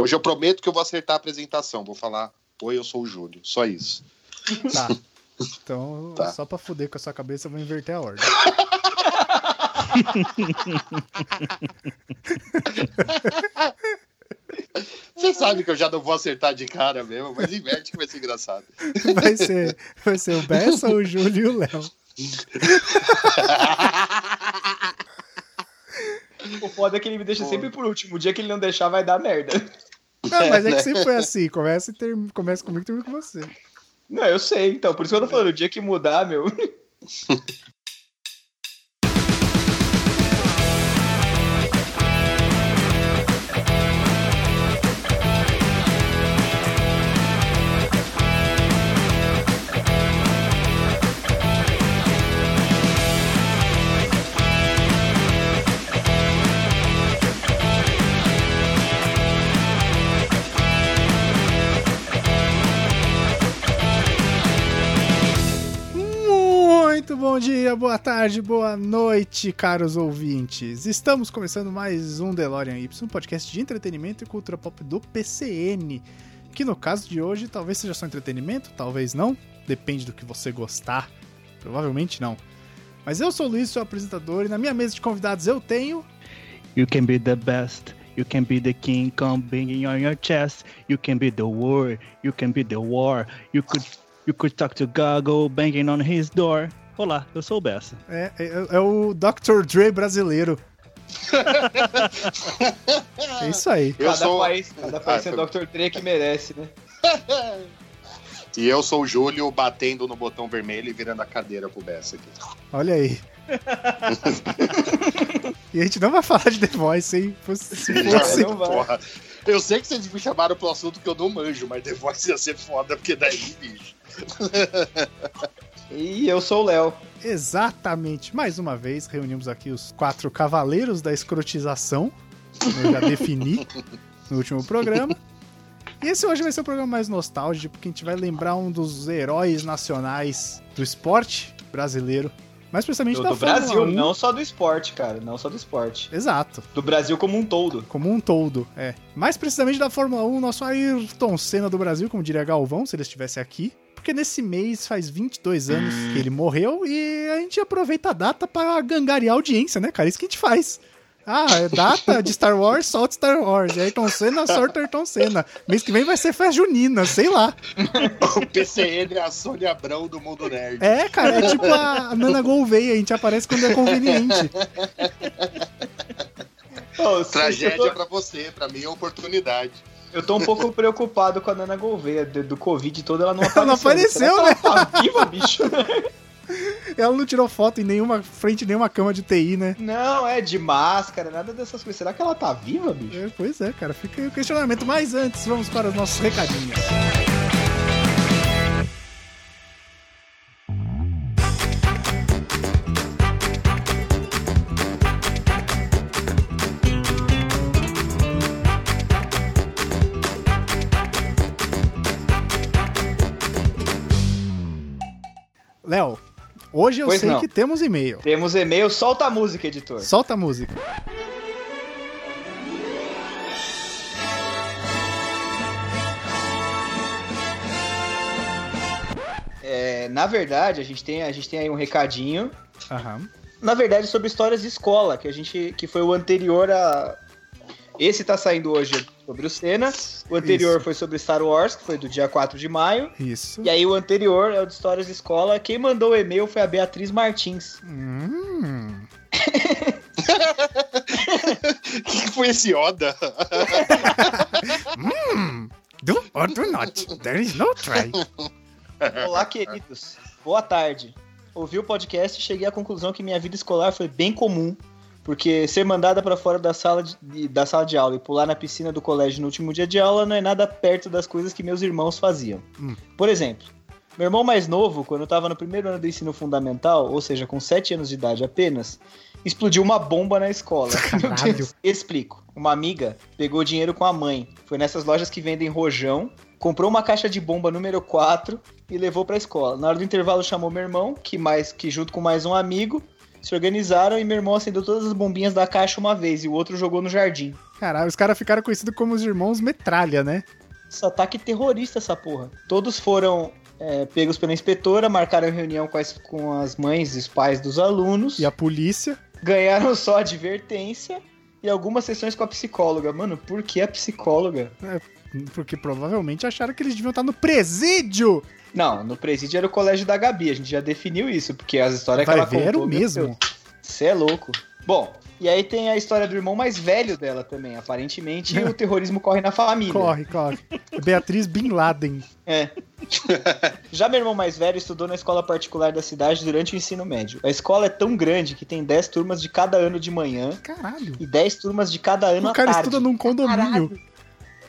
Hoje eu prometo que eu vou acertar a apresentação. Vou falar, oi, eu sou o Júlio. Só isso. Tá. Então, tá. só pra fuder com a sua cabeça, eu vou inverter a ordem. Você sabe que eu já não vou acertar de cara mesmo, mas inverte que vai ser engraçado. Vai ser, vai ser o Bessa, o Júlio e o Léo. O foda é que ele me deixa Pô. sempre por último. O dia que ele não deixar vai dar merda. Não, mas é que sempre foi assim. Começa, e ter... Começa comigo e termina com você. Não, eu sei, então. Por isso que eu tô falando, o dia que mudar, meu. bom dia, boa tarde, boa noite, caros ouvintes. Estamos começando mais um DeLorean Y, um podcast de entretenimento e cultura pop do PCN. Que no caso de hoje talvez seja só entretenimento, talvez não, depende do que você gostar. Provavelmente não. Mas eu sou o Luiz, seu apresentador, e na minha mesa de convidados eu tenho. You can be the best. You can be the king, come banging on your chest. You can be the war. You can be the war. You could you could talk to Gago banging on his door. Olá, eu sou o Bessa. É, é, é o Dr. Dre brasileiro. é isso aí. Eu cada sou... país, cada país ah, é Dr. Dre que merece, né? e eu sou o Júlio batendo no botão vermelho e virando a cadeira pro Bessa aqui. Olha aí. e a gente não vai falar de The Voice, hein? Se fosse. Não, porra. Eu sei que vocês me chamaram pro assunto que eu não manjo, mas The Voice ia ser foda, porque daí, bicho. E eu sou o Léo. Exatamente. Mais uma vez, reunimos aqui os quatro cavaleiros da escrotização. Eu já defini no último programa. E esse hoje vai ser um programa mais nostálgico, porque a gente vai lembrar um dos heróis nacionais do esporte brasileiro. Mais precisamente do, da do Brasil, 1. não só do esporte, cara. Não só do esporte. Exato. Do Brasil como um todo. Como um todo, é. Mais precisamente da Fórmula 1, nosso Ayrton Senna do Brasil, como diria Galvão, se ele estivesse aqui porque nesse mês faz 22 anos que ele morreu e a gente aproveita a data para gangariar a audiência, né, cara? Isso que a gente faz. Ah, é data de Star Wars, solta Star Wars. E Ayrton Senna, solta Ayrton Senna. Mês que vem vai ser festa junina, sei lá. o PCN é a Sônia Abrão do mundo nerd. É, cara, é tipo a Nana Gouveia, a gente aparece quando é conveniente. Oh, Tragédia tô... pra você, pra mim é oportunidade. Eu tô um pouco preocupado com a Nana Gouveia. Do, do Covid todo, ela não apareceu. Ela não apareceu, né? Ela tá viva, bicho. Ela não tirou foto em nenhuma frente, nenhuma cama de TI, né? Não, é de máscara, nada dessas coisas. Será que ela tá viva, bicho? É, pois é, cara. Fica aí o questionamento. Mas antes, vamos para os nossos recadinhos. Hoje eu pois sei não. que temos e-mail. Temos e-mail, solta a música, editor. Solta a música. É, na verdade, a gente, tem, a gente tem aí um recadinho. Aham. Na verdade, sobre histórias de escola, que a gente. que foi o anterior a. Esse tá saindo hoje sobre o Senna. O anterior Isso. foi sobre Star Wars, que foi do dia 4 de maio. Isso. E aí o anterior é o de Histórias de Escola. Quem mandou o e-mail foi a Beatriz Martins. Hum. que foi esse Oda? hum, do or do not. There is no try. Olá, queridos. Boa tarde. Ouvi o podcast e cheguei à conclusão que minha vida escolar foi bem comum porque ser mandada para fora da sala de, da sala de aula e pular na piscina do colégio no último dia de aula não é nada perto das coisas que meus irmãos faziam. Hum. Por exemplo, meu irmão mais novo, quando eu estava no primeiro ano do ensino fundamental, ou seja, com 7 anos de idade apenas, explodiu uma bomba na escola. Explico. Uma amiga pegou dinheiro com a mãe, foi nessas lojas que vendem rojão, comprou uma caixa de bomba número 4 e levou para a escola. Na hora do intervalo chamou meu irmão, que mais que junto com mais um amigo, se organizaram e meu irmão acendeu todas as bombinhas da caixa uma vez e o outro jogou no jardim. Caralho, os caras ficaram conhecidos como os irmãos metralha, né? Esse ataque terrorista, essa porra. Todos foram é, pegos pela inspetora, marcaram reunião com as, com as mães e os pais dos alunos, E a polícia. ganharam só advertência e algumas sessões com a psicóloga. Mano, por que a psicóloga? Porque provavelmente acharam que eles deviam estar no presídio. Não, no presídio era o colégio da Gabi, a gente já definiu isso, porque as histórias Vai que ela ver, contou... era o mesmo. Você é louco. Bom, e aí tem a história do irmão mais velho dela também. Aparentemente o terrorismo corre na família. Corre, corre. Beatriz Bin Laden. É. Já meu irmão mais velho estudou na escola particular da cidade durante o ensino médio. A escola é tão grande que tem 10 turmas de cada ano de manhã Caralho. e 10 turmas de cada ano O à cara tarde. estuda num condomínio.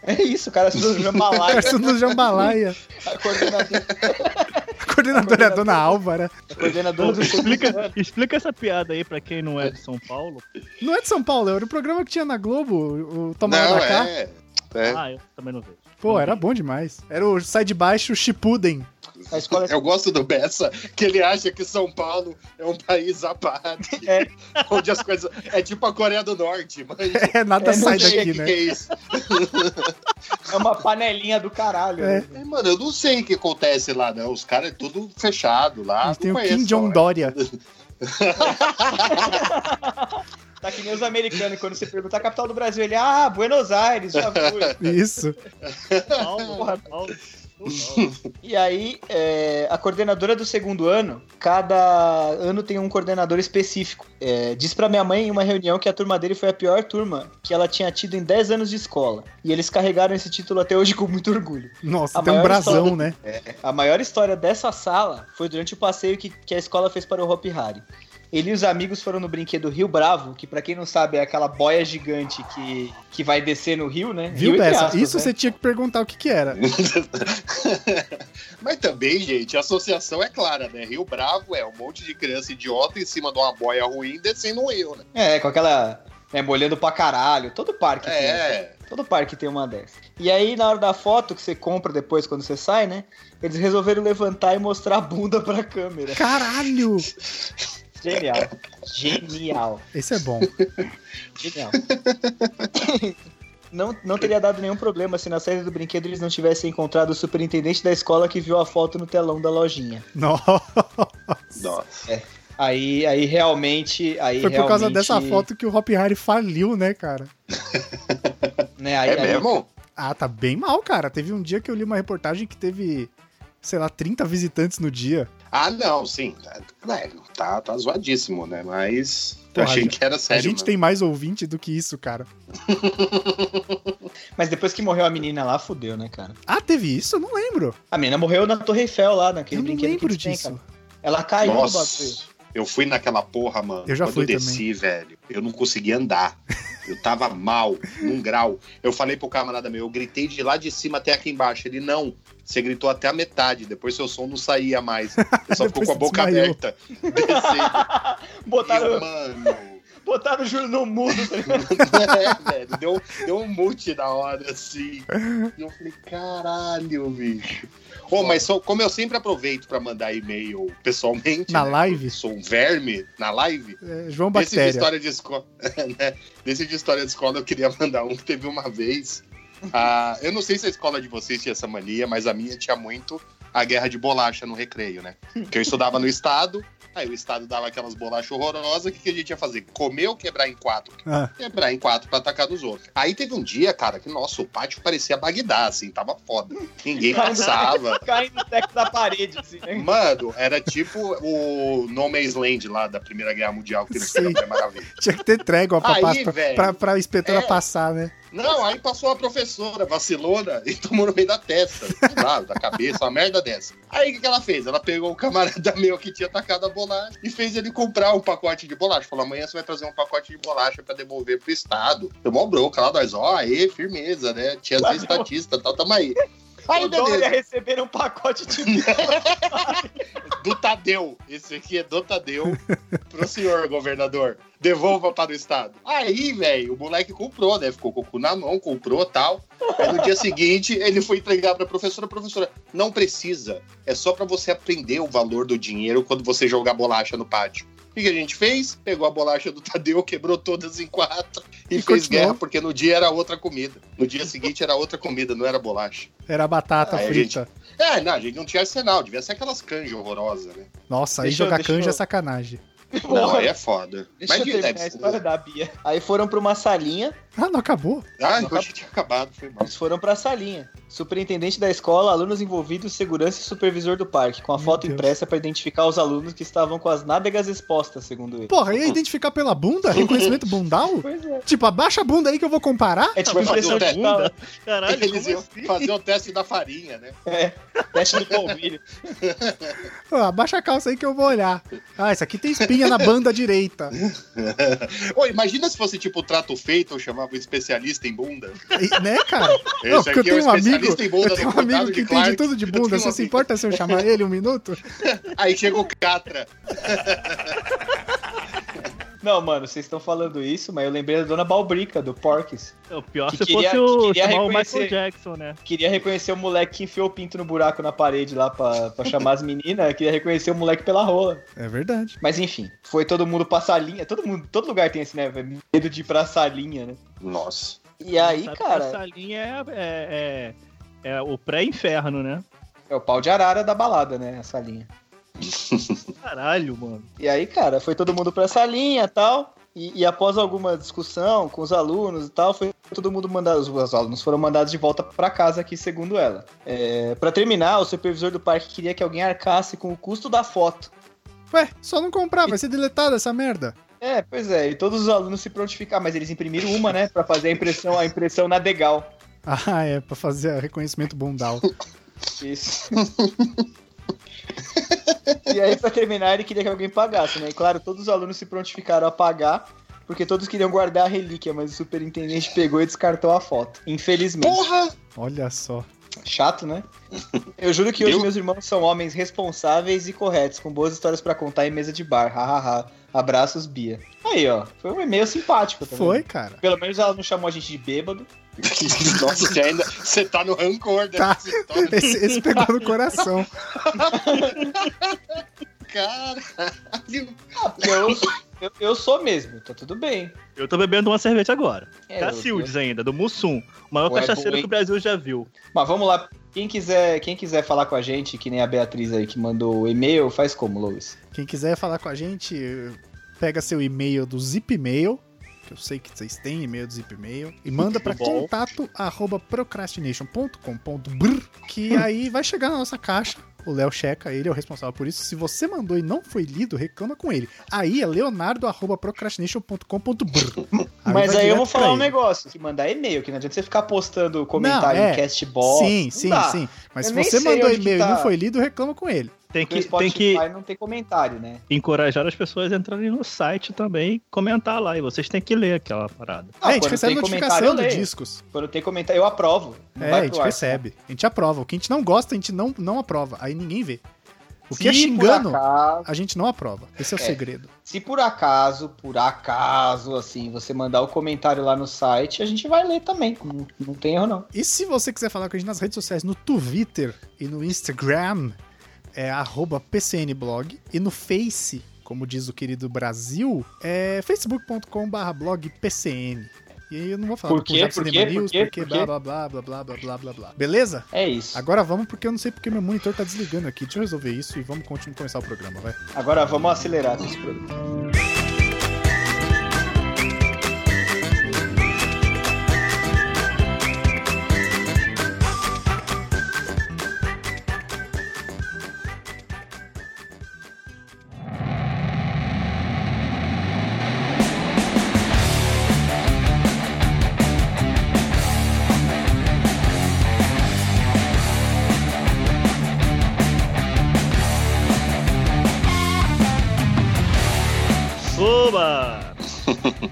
É isso, o cara estuda no O Jambalaya. cara estuda no Jambalaya. A coordenadora, A coordenadora é a dona Álvara. a coordenadora do Explica, explica essa piada aí pra quem não é de São Paulo. Não é de São Paulo, era o programa que tinha na Globo, o Toma Lá Não, da Cá. é. é. Ah, eu também não vejo. Pô, era bom demais. Era o Sai de Baixo Shippuden. A escola Eu gosto do Bessa, que ele acha que São Paulo é um país à parte. É. Onde as coisas. É tipo a Coreia do Norte, mas. É, nada É, sai daqui, né? que é isso. é uma panelinha do caralho. É. né? É, mano, eu não sei o que acontece lá, não. Os caras é tudo fechado lá. Tem o Kim ó. Dória. Tá que nem os americanos, quando você pergunta a capital do Brasil, ele, ah, Buenos Aires, já fui. Isso. Paulo, Porra. Paulo. E aí, é, a coordenadora do segundo ano, cada ano tem um coordenador específico. É, diz pra minha mãe em uma reunião que a turma dele foi a pior turma que ela tinha tido em 10 anos de escola. E eles carregaram esse título até hoje com muito orgulho. Nossa, A tem um brasão, história- né? A maior história dessa sala foi durante o passeio que, que a escola fez para o Hopi Hari. Ele e os amigos foram no brinquedo Rio Bravo, que pra quem não sabe é aquela boia gigante que, que vai descer no rio, né? Viu, rio Bessa? aspas, Isso né? você tinha que perguntar o que que era. Mas também, gente, a associação é clara, né? Rio Bravo é um monte de criança idiota em cima de uma boia ruim descendo um rio, né? É, com aquela. Né, molhando pra caralho. Todo parque tem. É. Todo parque tem uma dessa. E aí, na hora da foto que você compra depois, quando você sai, né? Eles resolveram levantar e mostrar a bunda pra câmera. Caralho! Genial. Genial. Esse é bom. Genial. Não, não teria dado nenhum problema se na saída do brinquedo eles não tivessem encontrado o superintendente da escola que viu a foto no telão da lojinha. Nossa. Nossa. Aí, aí realmente. Aí Foi por causa realmente, dessa foto que o Hop Harry faliu, né, cara? Né, aí, É aí- mesmo? Ah, tá bem mal, cara. Teve um dia que eu li uma reportagem que teve, sei lá, 30 visitantes no dia. Ah, não, sim. É, tá, tá zoadíssimo, né? Mas eu Porra, achei a que era a sério. gente mano. tem mais ouvinte do que isso, cara. Mas depois que morreu a menina lá, fudeu, né, cara? Ah, teve isso? Eu não lembro. A menina morreu na Torre Eiffel lá, naquele eu não brinquedo lembro que eles têm, disso. cara. Ela caiu no bagulho. Nossa, eu fui naquela porra, mano. Eu já Quando fui eu desci, velho, eu não conseguia andar. Eu tava mal, num grau. Eu falei pro camarada meu, eu gritei de lá de cima até aqui embaixo. Ele, não, você gritou até a metade, depois seu som não saía mais. Você só ficou com a boca desmaiou. aberta, descendo. E Botaram, eu, mano... botaram o juro no mudo, tá ligado? é, velho, deu, deu um mute na hora, assim. E eu falei, caralho, bicho. Ô, mas só- como eu sempre aproveito pra mandar e-mail pessoalmente. Na né, live? eu Sou um verme na live. É, João Desse de Bactéria. história de escola. né? Desse de história de escola, eu queria mandar um que teve uma vez. ah, eu não sei se a escola de vocês tinha essa mania, mas a minha tinha muito a guerra de bolacha no recreio, né? Que eu estudava no estado, aí o estado dava aquelas bolachas horrorosas, o que, que a gente ia fazer? Comer ou quebrar em quatro? Ah, Quebrar em quatro pra atacar dos outros. Aí teve um dia, cara, que nossa, o pátio parecia Bagdá, assim, tava foda. Ninguém passava. Cai no teto da parede, assim, né? Mano, era tipo o No Man's Land lá da Primeira Guerra Mundial, que Sim. era maravilha. tinha que ter trégua pra, Aí, pra, pra, pra inspetora é. passar, né? Não, aí passou a professora vacilona e tomou no meio da testa, da cabeça, uma merda dessa. Aí o que, que ela fez? Ela pegou o camarada meu que tinha tacado a bolacha e fez ele comprar um pacote de bolacha. Falou: amanhã você vai trazer um pacote de bolacha pra devolver pro Estado. Mó bronca lá, nós, ó, aê, firmeza, né? Tinha as estatistas, tal, tamo aí. Aí, o Dória beleza. receber um pacote de Do Tadeu. Esse aqui é do Tadeu pro senhor governador. Devolva para o Estado. Aí, velho, o moleque comprou, né? Ficou com o cu na mão, comprou tal. Aí no dia seguinte, ele foi entregar pra professora. Professora, não precisa. É só pra você aprender o valor do dinheiro quando você jogar bolacha no pátio. O que, que a gente fez? Pegou a bolacha do Tadeu, quebrou todas em quatro e, E fez continuou. guerra, porque no dia era outra comida. No dia seguinte era outra comida, não era bolacha. Era batata Aí frita. É, não, a gente não tinha arsenal, devia ser aquelas canjas horrorosas, né? Nossa, aí Deixa eu- jogar deixa canja eu- é sacanagem. Não, aí é foda. Deixa Mas eu de- terminar a história da Bia. Aí foram pra uma salinha, Ah, não acabou? Ah, Não, eu achei que tinha acabado, foi mal. eles foram pra salinha. Superintendente da escola, alunos envolvidos, segurança e supervisor do parque, com a Meu foto Deus. impressa pra identificar os alunos que estavam com as nádegas expostas, segundo ele. Porra, ia identificar pela bunda? Reconhecimento bundal? Pois é. Tipo, abaixa a bunda aí que eu vou comparar? É tipo impressão o teste. digital. Bunda? Caralho, Eles como iam assim? fazer o teste da farinha, né? É, teste do polvilho. Ah, abaixa a calça aí que eu vou olhar. Ah, isso aqui tem espinha na banda direita. Ô, imagina se fosse tipo o trato feito, eu chamava especialista em bunda. E- né, cara? Esse Não, eu aqui é tenho um amigo, eu tenho um amigo que de entende tudo de bunda. tenho um Você se amigo- importa se eu chamar ele um minuto? Aí chega o Catra. Não, mano, vocês estão falando isso, mas eu lembrei da dona Balbrica, do Porques. O pior Que se queria- fosse o, que o. Michael Jackson, né? Queria reconhecer o moleque que enfiou o pinto no buraco na parede lá pra, pra chamar as meninas. Queria reconhecer o moleque pela rola. É verdade. Mas enfim, foi todo mundo pra salinha. Todo mundo, todo lugar tem esse, né? Medo de ir pra salinha, né? Nossa. E aí, Sabe que cara, Essa linha é, é, é, é o pré-inferno, né? é o pau de arara da balada, né? A salinha. Caralho, mano. E aí, cara, foi todo mundo pra salinha e tal. E, e após alguma discussão com os alunos e tal, foi todo mundo mandado. Os, os alunos foram mandados de volta pra casa aqui, segundo ela. É, para terminar, o supervisor do parque queria que alguém arcasse com o custo da foto. Ué, só não comprar, vai ser deletado essa merda. É, pois é, e todos os alunos se prontificaram, mas eles imprimiram uma, né, Pra fazer a impressão, a impressão na Degal. Ah, é, pra fazer reconhecimento bundal. Isso. e aí, pra terminar, ele queria que alguém pagasse, né? E claro, todos os alunos se prontificaram a pagar, porque todos queriam guardar a relíquia, mas o superintendente pegou e descartou a foto. Infelizmente. Porra! Olha só. Chato, né? Eu juro que hoje Eu- meus irmãos são homens responsáveis e corretos, com boas histórias pra contar em mesa de bar. Hahaha. Abraços, Bia. Aí, ó. Foi um e-mail simpático também. Foi, cara. Pelo menos ela não chamou a gente de bêbado. Nossa, você ainda. Você tá no rancor Tá. dessa história. Esse, esse pegou no coração. Caralho. Eu, eu, eu sou mesmo, tá tudo bem. Eu tô bebendo uma cerveja agora. É, Cacildes ainda, do Mussum. O maior é cachaceiro hein? que o Brasil já viu. Mas vamos lá. Quem quiser, quem quiser falar com a gente, que nem a Beatriz aí que mandou o e-mail, faz como, Luiz? Quem quiser falar com a gente, pega seu e-mail do Zipmail, que eu sei que vocês têm e-mail do Zipmail, e manda pra Bom. contato arroba procrastination.com.br, que aí vai chegar na nossa caixa. O Léo checa, ele é o responsável por isso. Se você mandou e não foi lido, reclama com ele. Aí é leonardo arroba procrastination.com.br. Mas aí eu vou falar um negócio. Que mandar e-mail, que não adianta você ficar postando comentário Não, é. em castbox. Sim, sim, dá. sim. Mas Eu se você mandou e-mail e tá. não foi lido, reclama com ele. Tem o que, tem que não tem comentário, né? encorajar as pessoas a entrarem no site também e comentar lá. E vocês têm que ler aquela parada. Ah, é, a gente recebe notificação leio. discos. Quando tem comentário, eu aprovo. Não É, vai a gente ar, recebe. A gente aprova. O que a gente não gosta, a gente não, não aprova. Aí ninguém vê. O que Se é xingando, acaso, a gente não aprova. Esse é o É. segredo. se por acaso, por acaso, assim, você mandar o comentário lá no site, a gente vai ler também. Não, não tem erro, não. E se você quiser falar com a gente nas redes sociais, no Twitter e no Instagram, é arroba PCNblog. E no Face, como diz o querido Brasil, é facebook.com.br blogpcn. E aí eu não vou falar Por quê? Por quê? News, Por quê? porque blá blá blá blá blá blá blá blá. Beleza? É isso. Agora vamos, porque eu não sei porque meu monitor tá desligando aqui. Deixa eu resolver isso e vamos continuar começar o programa, vai. Agora vamos acelerar esse programa.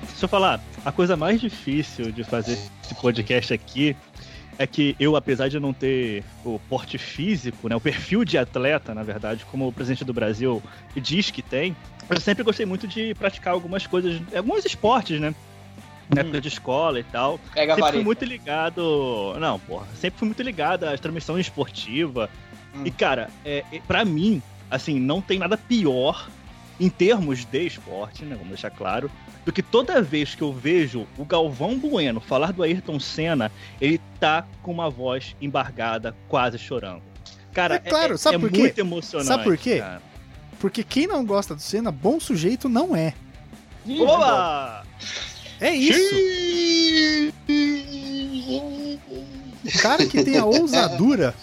Deixa eu falar, a coisa mais difícil de fazer esse podcast aqui é que eu, apesar de não ter o porte físico, né, o perfil de atleta, na verdade, como o presidente do Brasil diz que tem, eu sempre gostei muito de praticar algumas coisas, alguns esportes, né? Na Hum. época de escola e tal. Pega sempre fui muito ligado. Não, porra. Sempre fui muito ligado à transmissão esportiva. Hum. E, cara, é, é, pra mim, assim, não tem nada pior em termos de esporte, né? Vamos deixar claro, do que toda vez que eu vejo o Galvão Bueno falar do Ayrton Senna, ele tá com uma voz embargada, quase chorando. Cara, É claro, é, sabe é por quê? muito emocionante. Sabe por quê? cara. Porque quem não gosta do Senna, bom sujeito não é. Boa! É isso. O cara que tem a ousadura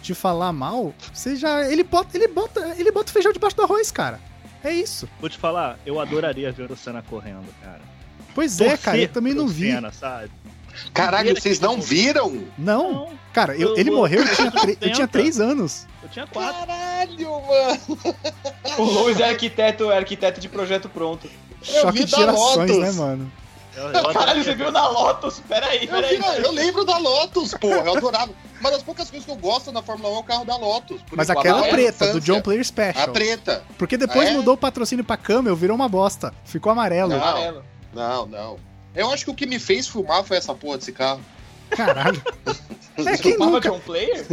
de falar mal, você já. Ele bota, ele bota, ele bota feijão debaixo do arroz, cara. É isso. Vou te falar, eu adoraria ver o Senna correndo, cara. Pois é, cara, eu também não vi. Senna, sabe? Caralho, vocês não viram? Não, Não, cara, eu- Eu- ele eu- morreu, eu tinha, tre- eu tinha três anos. eu tinha quatro. Caralho, mano. O Lois é arquiteto, é arquiteto de projeto pronto. Eu Choque vi de gerações, né, mano? Eu- eu Caralho, você viu na Lotus? Peraí, Eu, peraí. vi- eu lembro da Lotus, porra. Eu adorava. Uma das poucas coisas que eu gosto na Fórmula 1 é o carro da Lotus. Por Mas enquanto, aquela é preta, do. John Player A Special. preta. Porque depois é? mudou o patrocínio pra Camel, virou uma bosta. Ficou amarelo. Não. Amarelo. Não, não. Eu acho que o que me fez filmar foi essa porra desse carro. Caralho. É, quem Fumava nunca? John Player?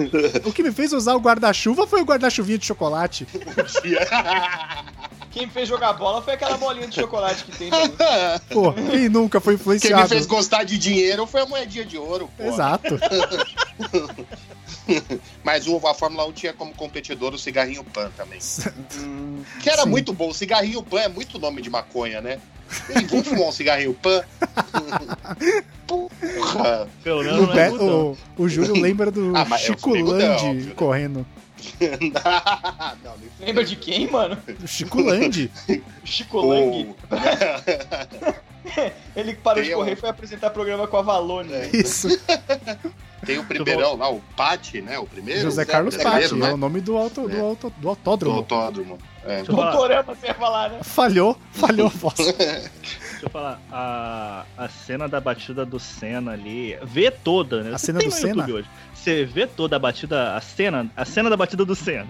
O que me fez usar o guarda-chuva foi o guarda-chuvinha de chocolate. Quem me fez jogar bola foi aquela bolinha de chocolate que tem. Pô, quem nunca foi Quem me influenciado? fez gostar de dinheiro foi a moedinha de ouro, pô. Exato. Mas o, a Fórmula 1 tinha como competidor o cigarrinho Pan também. Que era Sim. muito bom. O cigarrinho Pan é muito nome de maconha, né? Ei, vamos fumar um cigarrinho Pan? Porra. Pelo menos No não é Be- o, o Júlio lembra do Ah, eu Chico mudão, Landi né? correndo. Não, nem lembra de quem, mano? O Chico Landi. Chico Lang. Ele que parou de Tem correr um- e foi apresentar programa com a Valone. É. Isso. Tem o primeirão lá, o Pati, né? O primeiro. José Carlos brasileiro, Patti. né? É o nome do, auto, do, É. auto, do Do autódromo. autódromo. É. Doutorama, você ia falar, né? Falhou, falhou a voz. Deixa eu falar. A, a cena da batida do Senna ali. Vê toda, né? A Você cena tem do no Senna? YouTube hoje. Você vê toda a batida, a cena, a cena da batida do Senna.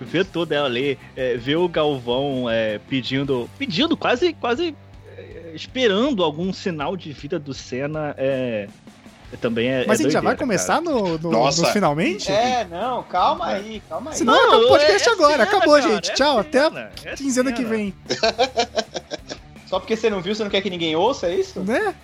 Vê toda ela ali, é, vê o Galvão é, pedindo, pedindo quase, quase é, esperando algum sinal de vida do Senna. É, é também é. Mas é a gente já vai começar no, no, Nossa. nos finalmente? É, não, calma aí, calma aí. Senão acaba o podcast é agora. Senna, Acabou, cara, gente. é Tchau. Até Senna, a é quinzena que vem. Só porque você não viu, você não quer que ninguém ouça, é isso? Né?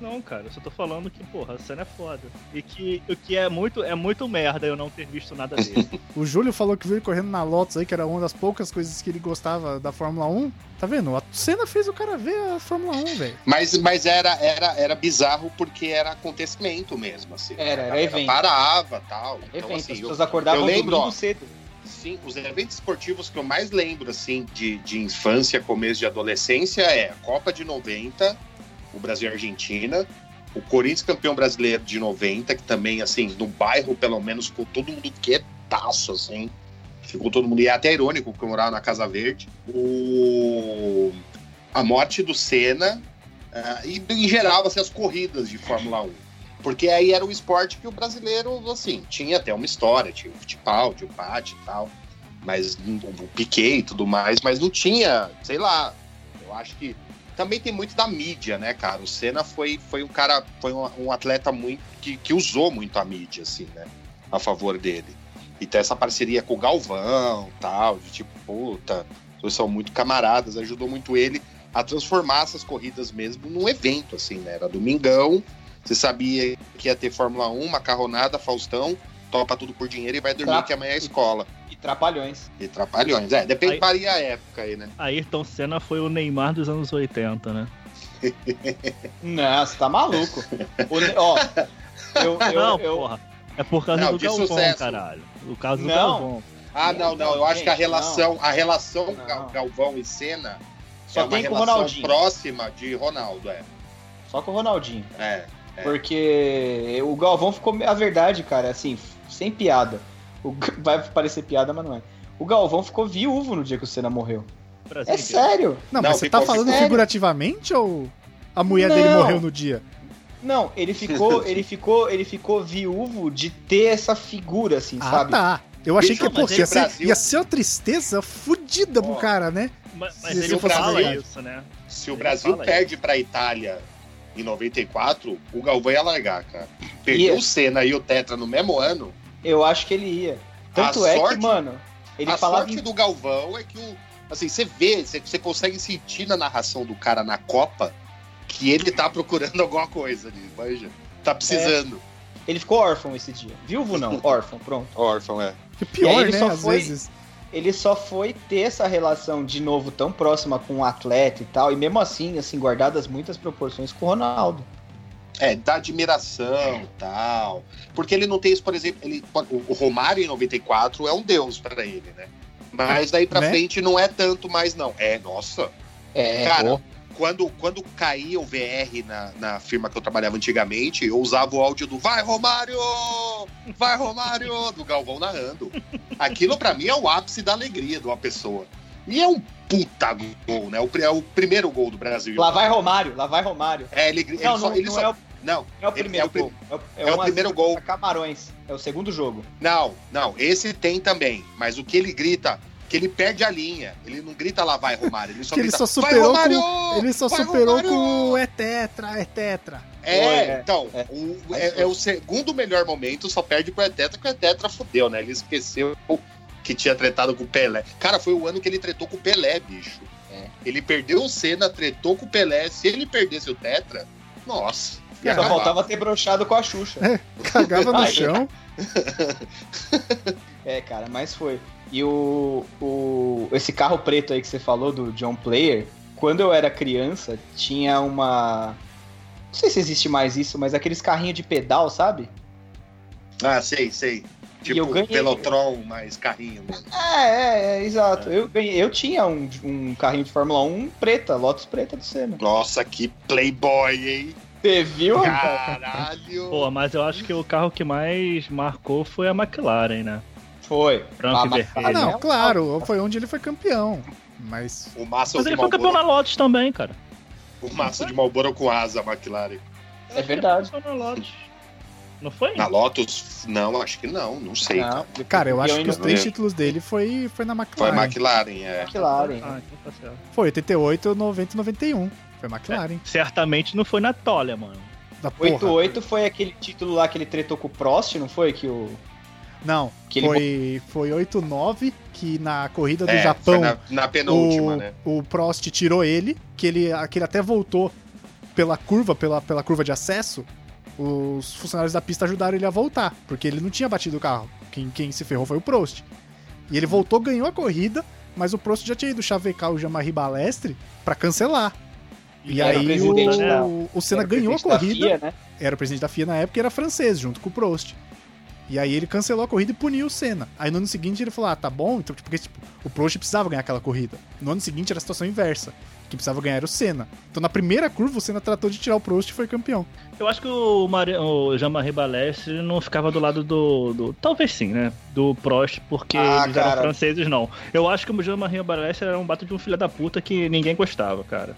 Não, cara, eu só tô falando que, porra, a cena é foda. E que o que é muito, é muito merda eu não ter visto nada dele. O Júlio falou que viu ele correndo na Lotus aí, que era uma das poucas coisas que ele gostava da Fórmula 1. Tá vendo? A cena fez o cara ver a Fórmula 1, velho. Mas, mas era, era, era bizarro porque era acontecimento mesmo, assim. Era, era A galera evento. Parava tal. Então, Evento, as assim, eu, pessoas acordavam eu lembro, ó. cedo. Sim, os eventos esportivos que eu mais lembro, assim, de, de infância, começo de adolescência é a Copa de 90, o Brasil e a Argentina, o Corinthians campeão brasileiro de 90, que também, assim, no bairro, pelo menos, ficou todo mundo quietaço, assim. Ficou todo mundo. E é até irônico, porque eu morava na Casa Verde. O... A morte do Senna ah, e, em geral, assim, as corridas de Fórmula 1. Porque aí era o esporte que o brasileiro, assim, tinha até uma história, tinha o Fittipaldi, o Patti e tal, mas o Piquet e tudo mais, mas não tinha, sei lá, eu acho que também tem muito da mídia, né, cara? O Senna foi, foi um cara, foi um, um atleta muito que, que usou muito a mídia, assim, né, a favor dele. E tem essa parceria com o Galvão, tal, de tipo, puta, vocês são muito camaradas, ajudou muito ele a transformar essas corridas mesmo num evento, assim, né? Era domingão, você sabia que ia ter Fórmula 1, macarronada, Faustão, topa tudo por dinheiro e vai dormir Tra- que amanhã é escola. E trapalhões. E trapalhões. É, depende Aí- a época aí, né? Ayrton Senna foi o Neymar dos anos 80, né? Não, você tá maluco. O ó, eu, eu, não, eu- porra. É por causa Não, do Galvão, sucesso. caralho. O caso do Não. Galvão. Ah, não, não. Eu acho que a relação, a relação Não. Gal- Galvão e Senna só é uma tem com o relação Ronaldinho. próxima de Ronaldo, é. Só com o Ronaldinho. É. É. Porque o Galvão ficou. A verdade, cara, assim, sem piada. O vai parecer piada, mas não é. O Galvão ficou viúvo no dia que o Senna morreu. Brasil É sério. Não, Não, mas você tá falando sério. figurativamente ou a mulher dele Não. morreu no dia? Não, ele ficou, ele ficou, ele ficou viúvo de ter essa figura, assim, Ah, sabe? tá. Eu achei Bicho, que pô, ia, ser, Brasil- ia ser uma tristeza fudida pro cara, né? Mas, Se mas você ele fosse fala isso, né? Se o Ele Brasil perde pra Itália em 94, o Galvão ia largar, cara. Perdeu Ia. o Senna e o Tetra no mesmo ano. Eu acho que ele ia. Tanto A é sorte- que, mano, ele a falava sorte em... do Galvão é que o, assim, você vê, você, você consegue sentir na narração do cara na Copa que ele tá procurando alguma coisa ali, manja. Tá precisando. Ele ficou órfão esse dia. Viúvo não, órfão, pronto. Órfão, é. Que pior, E aí ele né? só Às foi- vezes. Ele só foi ter essa relação de novo tão próxima com o atleta e tal, e mesmo assim, assim, guardadas muitas proporções com o Ronaldo. É, da admiração e tal. Porque ele não tem isso, por exemplo, ele, o Romário em 94 é um deus pra ele, né? Mas daí pra Né? frente não é tanto mais, não. É, nossa. É, Cara, pô. Quando, quando caía o VR na, na firma que eu trabalhava antigamente, eu usava o áudio do Vai Romário! Vai Romário! Do Galvão narrando. Aquilo pra mim é o ápice da alegria de uma pessoa. E é um puta gol, né? O, é o primeiro gol do Brasil. Lá vai Romário, lá vai Romário. É, ele, ele Não, só, não, ele não só- é, o, não, não é o ele- primeiro é o gol. É o, é o primeiro gol. Camarões. É o segundo jogo. Não, não, esse tem também. Mas o que ele grita, que ele perde a linha. Ele não grita lá vai Romário, ele só Que ele grita só superou vai com- Romário! Ele só Vai, superou Romário! com o é tetra, é tetra. É, é, então, é. o- é, é o segundo melhor momento, só perde pro Etetra, que o Etetra fudeu, né? Ele esqueceu que tinha tretado com o Pelé. Cara, foi o ano que ele tretou com o Pelé, bicho. É. Ele perdeu o Senna, tretou com o Pelé. Se ele perdesse o Tetra, nossa. Só acabar. faltava ter brochado com a Xuxa. Cagava no chão. É, cara, mas foi. E o, o esse carro preto aí que você falou do John Player, quando eu era criança, tinha uma não sei se existe mais isso, mas aqueles carrinhos de pedal, sabe? Ah, sei, sei. E eu Tipo, ganhei- Pelotron, mais carrinho. É, é, é, exato. Eu, ganhei- eu tinha um, um carrinho de Fórmula 1 preta, Lotus preta do Senna. Nossa, que playboy, hein? Você viu, rapaz? Caralho. Pô, mas eu acho que o carro que mais marcou foi a McLaren, né? Foi. Ah, vermelho. Não, claro, foi onde ele foi campeão. Mas O maço Mas ele foi campeão na Lotus também, cara. o maço de Marlboro com asa, McLaren. É verdade. Foi na Lotus. Não foi? Na Lotus? Não, acho que não, não sei. Não, cara. Cara, eu acho que os três títulos dele foi, foi na Foi McLaren. McLaren, é. McLaren. Ah, então tá. Foi 88, 90 e 91. Foi McLaren. Certamente não foi na Tolia, mano. Da porra. 88 foi aquele título lá que ele tretou com o Prost, não foi? Que o. Não, Que ele foi, foi 8-9 que na corrida do É, Japão na, na penúltima, o, né? o Prost tirou ele, que ele, que ele até voltou pela curva, pela, pela curva de acesso. Os funcionários da pista ajudaram ele a voltar, porque ele não tinha batido o carro. Quem, quem se ferrou foi o Prost. E ele voltou, ganhou a corrida, mas o Prost já tinha ido chavecar o Jean-Marie Balestre pra cancelar. E, o aí da- o, o Senna o ganhou a corrida FIA, né? era o presidente da FIA na época e era francês, junto com o Prost. E aí ele cancelou a corrida e puniu o Senna. Aí no ano seguinte ele falou: ah, tá bom, então, tipo, porque tipo, o Prost precisava ganhar aquela corrida. No ano seguinte era a situação inversa. Quem precisava ganhar era o Senna. Então na primeira curva o Senna tratou de tirar o Prost e foi campeão. Eu acho que o, Mari- o Jean-Marie Balestre não ficava do lado do, do- Talvez sim, né? Do Prost, porque Ah, eles cara. eram franceses, não. Eu acho que o Jean-Marie Balestre era um bato de um filho da puta que ninguém gostava, cara.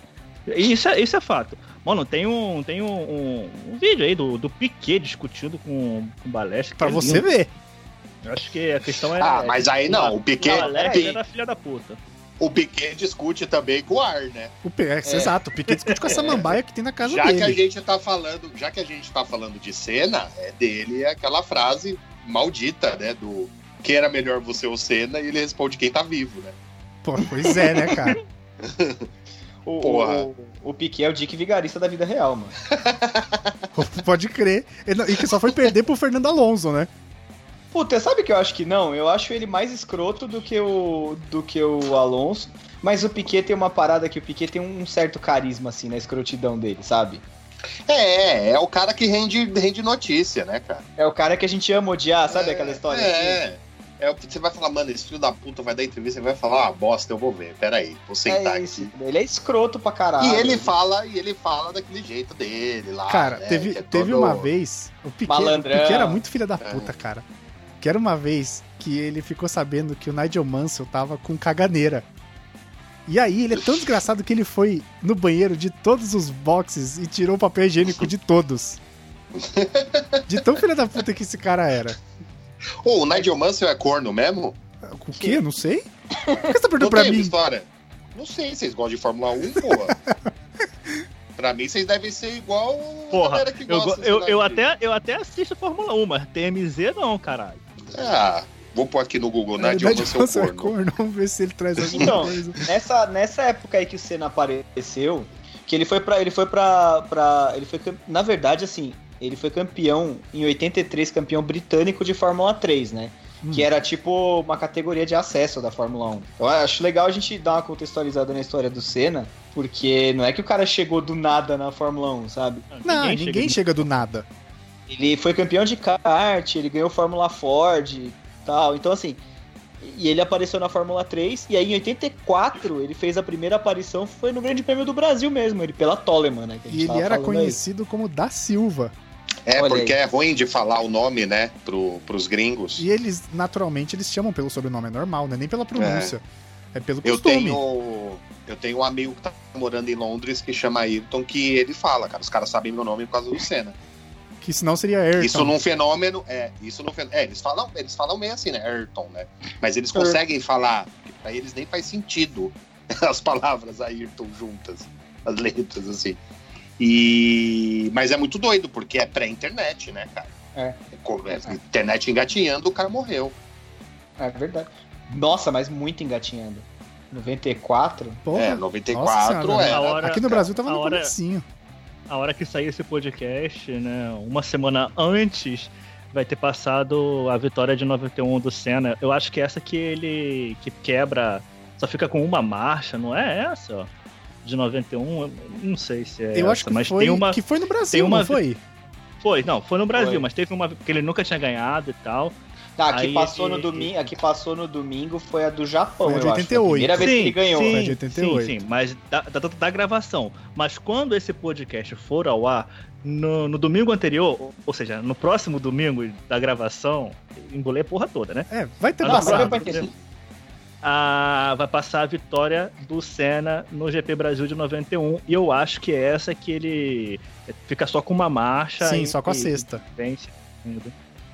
Isso é, isso é fato. Mano, tem um, tem um, um- um vídeo aí do, do Piquet discutindo com, com o Balestre. que Pra é você lindo. ver. Eu acho que a questão é. Ah, mas aí não, o Piquet, O Balestre Piquet- era filha da puta. o Piquet discute também com o Ar, né? O P- é, Exato, o Piquet discute com essa mambaia que tem na casa Já que a dele. gente tá falando, já que a gente tá falando de cena, é dele aquela frase maldita, né? Do que era melhor você ou Senna, e ele responde quem tá vivo, né? Pô, pois é, né, cara? O, Porra. o, o Piquet é o Dick Vigarista da vida real, mano. Pode crer. Ele E que só foi perder pro Fernando Alonso, né? Puta, sabe que eu acho que não? Eu acho ele mais escroto do que o, do que o Alonso. Mas o Piquet tem uma parada que o Piquet tem um certo carisma, assim, na escrotidão dele, sabe? É, é o cara que rende, rende notícia, né, cara? É o cara que a gente ama odiar, sabe É, aquela história? assim? É. É o que você vai falar, mano, esse filho da puta vai dar entrevista e vai falar, ah, bosta, eu vou ver, peraí, vou sentar É isso. aqui. Ele é escroto pra caralho. E ele fala, e ele fala daquele jeito dele lá. Cara, né, teve, é teve todo- uma vez. O Piquet, era muito filha da puta, cara. Que era uma vez que ele ficou sabendo que o Nigel Mansell tava com caganeira. E aí ele é tão desgraçado que ele foi no banheiro de todos os boxes e tirou o papel higiênico de todos. De tão filha da puta que esse cara era. Ô, o Nigel Mansell é corno mesmo? O quê? Não sei? Por que você tá perguntando pra mim? história? Não sei, vocês gostam de Fórmula 1, porra. pra mim, vocês devem ser igual a Porra, galera que eu, gosta. go- eu, eu, lá, até, eu até assisto Fórmula 1, mas TMZ não, caralho. Ah, Vou pôr aqui no Google, Na Nigel Mansell Mansell é corno. corno. Vamos ver se ele traz alguma Então, coisa. nessa, nessa época aí que o Senna apareceu, que ele foi pra. Ele foi pra. pra ele foi, na verdade, assim, ele foi campeão em 83, campeão britânico de Fórmula 3, né? Hum. Que era tipo uma categoria de acesso da Fórmula 1. Eu acho legal a gente dar uma contextualizada na história do Senna, porque não é que o cara chegou do nada na Fórmula 1, sabe? Não, ninguém, chega, do nada. Ele foi campeão de kart, ele ganhou Fórmula Ford e tal. Então, assim. E ele apareceu na Fórmula 3. E aí, em 84, ele fez a primeira aparição. Foi no Grande Prêmio do Brasil mesmo, ele pela Toleman, né? que a gente E ele tava era falando aí. conhecido como Da Silva. É, Olha porque aí. é ruim de falar o nome, né, pro, pros gringos. E eles, naturalmente, eles chamam pelo sobrenome, é normal, né? Nem pela pronúncia. É, pelo Eu costume. tenho, eu tenho um amigo que tá morando em Londres que chama Ayrton, que ele fala, cara, os caras sabem meu nome por causa do Senna. Que senão seria Ayrton. Isso num fenômeno, é, isso num fenômeno, é, eles falam, eles falam meio assim, né, Ayrton, né? Mas eles conseguem falar, pra eles nem faz sentido as palavras Ayrton juntas, as letras assim. E mas é muito doido porque é pré-internet, né, cara? É. É, Internet engatinhando, o cara morreu. É verdade. Nossa, mas muito engatinhando. 94? Porra, é, nossa 94 senhora, era. A hora- Aqui no Brasil tava no hora- comecinho. A hora que sair esse podcast, né? Uma semana antes vai ter passado a vitória de 91 do Senna. Eu acho que essa que ele que quebra, só fica com uma marcha, não é essa? De 91, eu não sei se é Eu essa, acho que mas foi, tem uma que foi no Brasil, tem uma não foi? foi, não, foi no Brasil, Foi. mas teve uma que ele nunca tinha ganhado e tal. Ah, aqui Aí passou ele- no domingo, aqui passou no domingo foi a do Japão, Foi a de eu acho. 88. Foi a primeira vez que ele ganhou. Sim, Foi de 88. sim, sim, mas da, da, da gravação. Mas quando esse podcast for ao ar, no, no domingo anterior, ou seja, no próximo domingo da gravação, embolei a porra toda, né? É, vai ter Não, passado. vai Ah, vai passar a vitória do Senna no GP Brasil de 91. E eu acho que é essa que ele fica só com uma marcha. Sim, e- só com a sexta.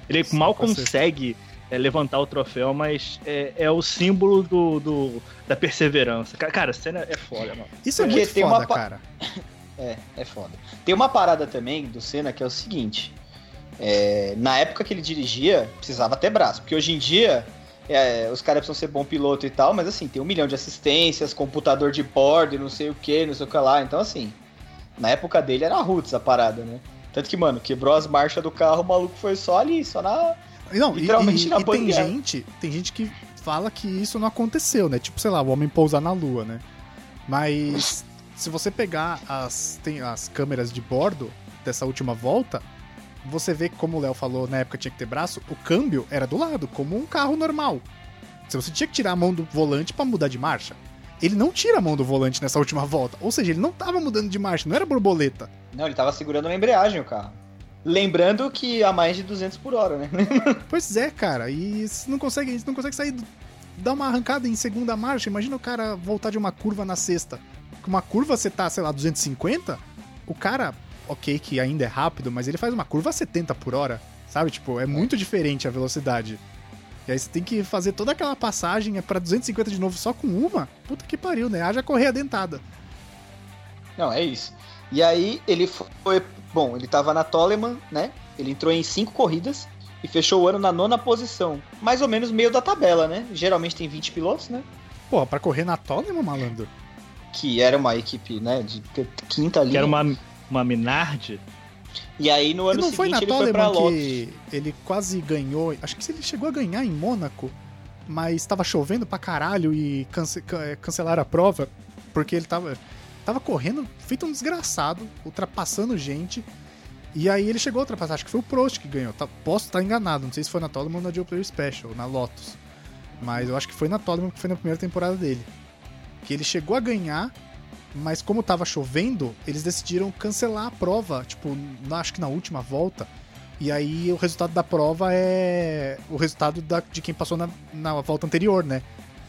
Ele Só mal a consegue é, levantar o troféu, mas é, é o símbolo do, do- da perseverança. Ca- Cara, Senna é foda, mano. Isso é Porque muito tem foda, uma cara. É, é foda. Tem uma parada também do Senna que é o seguinte. é, na época que ele dirigia, precisava ter braço. Porque hoje em dia, é, os caras precisam ser bom piloto e tal, mas assim, tem um milhão de assistências, computador de bordo, e não sei o que, não sei o que lá. Então, assim, na época dele era roots a parada, né? Tanto que, mano, quebrou as marchas do carro, o maluco foi só ali, só na. Não, e, Literalmente e- na e tem gente, tem gente que fala que isso não aconteceu, né? Tipo, sei lá, o homem pousar na lua, né? Mas se você pegar as, tem as câmeras de bordo dessa última volta, você vê que, como o Léo falou, na época tinha que ter braço, o câmbio era do lado, como um carro normal. Se você tinha que tirar a mão do volante pra mudar de marcha. Ele não tira a mão do volante nessa última volta. Ou seja, ele não tava mudando de marcha, não era borboleta. Não, ele tava segurando na embreagem o carro. Lembrando que a mais de 200 por hora, né? Pois é, cara, e não consegue, não consegue sair, do- dar uma arrancada em segunda marcha. Imagina o cara voltar de uma curva na sexta. Com uma curva você tá, sei lá, 250, o cara, ok, que ainda é rápido, mas ele faz uma curva a 70 por hora, sabe? Tipo, é muito diferente a velocidade. E aí você tem que fazer toda aquela passagem é pra 250 de novo só com uma. Puta que pariu, né? Haja correr dentada. Não, é isso. E aí ele foi. Bom, ele tava na Toleman, né? Ele entrou em cinco corridas e fechou o ano na nona posição. Mais ou menos meio da tabela, né? Geralmente tem 20 pilotos, né? Porra, pra correr na Toleman, malandro? Que era uma equipe, né? De quinta linha. Que era uma, uma Minardi. E aí no E ano não foi na seguinte ele foi pra Toleman Lotus. que ele quase ganhou. Acho que ele chegou a ganhar em Mônaco, mas tava chovendo pra caralho e cance, can- eh, cancelaram a prova, porque ele tava, tava correndo, feito um desgraçado, ultrapassando gente. E aí ele chegou a ultrapassar, acho que foi o Prost que ganhou. Tá, posso estar enganado, não sei se foi na Toleman ou na Joe Player Special, na Lotus. Mas eu acho que foi na Toleman, que foi na primeira temporada dele. Que ele chegou a ganhar, mas como tava chovendo, eles decidiram cancelar a prova, tipo, na- acho que na última volta. E aí o resultado da prova é o resultado da- de quem passou na, na volta anterior, né?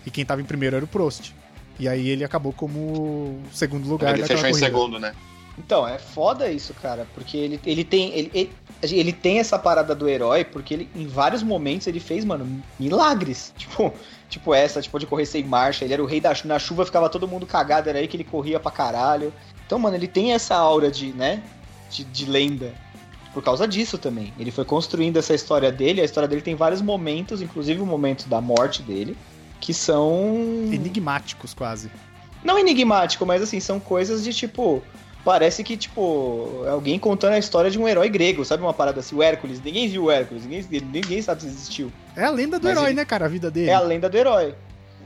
E quem tava em primeiro era o Prost. E aí ele acabou como segundo lugar Ele fechou em corrida. segundo, né? Então, é foda isso, cara, porque ele, ele tem. Ele, ele, ele tem essa parada do herói, porque ele, em vários momentos, ele fez, mano, milagres. Tipo, tipo essa, tipo, de correr sem marcha. Ele era o rei da Na chuva ficava todo mundo cagado, era aí que ele corria pra caralho. Então, mano, ele tem essa aura de, né? De, de lenda. por causa disso também. Ele foi construindo essa história dele, a história dele tem vários momentos, inclusive o momento da morte dele, que são. Enigmáticos, quase. Não enigmático, mas assim, são coisas de tipo. Parece que, tipo, alguém contando a história de um herói grego, sabe? Uma parada assim, o Hércules. Ninguém viu o Hércules, ninguém, ninguém sabe se existiu. É a lenda do Mas herói, ele- né, cara? A vida dele. É a lenda do herói.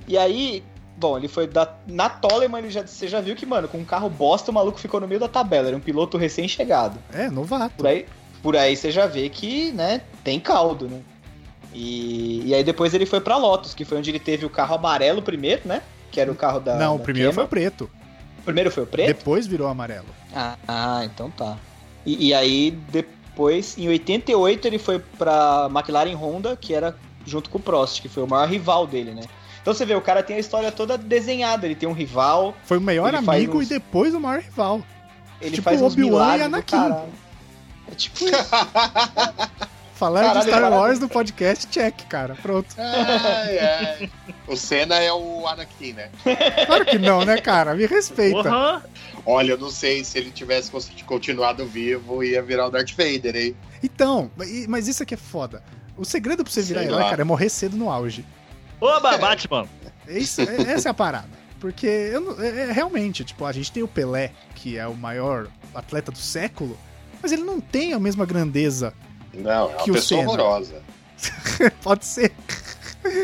E aí, bom, ele foi da, na Toleman, ele já, você já viu que, mano, com um carro bosta, o maluco ficou no meio da tabela. Era um piloto recém-chegado. É, novato. Por aí, por aí você já vê que, né, tem caldo, né? E, e aí depois ele foi pra Lotus, que foi onde ele teve o carro amarelo primeiro, né? Que era o carro da. Não, o da primeiro foi Kema. o preto. O primeiro foi o preto? Depois virou amarelo. Ah, ah, então tá. E, e aí, depois, em 88, ele foi pra McLaren Honda, que era junto com o Prost, que foi o maior rival dele, né? Então você vê, o cara tem a história toda desenhada, ele tem um rival, Foi o faz amigo uns- e depois o maior rival. ele Tipo faz uns Obi-Wan e Anakin. É tipo isso. Caralho, de Star. Wars no podcast, check, cara. Pronto. Ai, ai. O Senna é o Anakin, né? Claro que não, né, cara? Me respeita. Porra! Olha, eu não sei se ele tivesse continuado vivo, ia virar o Darth Vader, hein? Então, mas isso aqui é foda. O segredo pra você virar herói, lá. cara, é morrer cedo no auge. Oba, Batman! É Isso, é- essa é a parada. Porque eu não- é, é realmente, tipo, a gente tem o Pelé, que é o maior atleta do século, mas ele não tem a mesma grandeza. Não, é uma Que o pessoa Senna. horrorosa. Pode ser.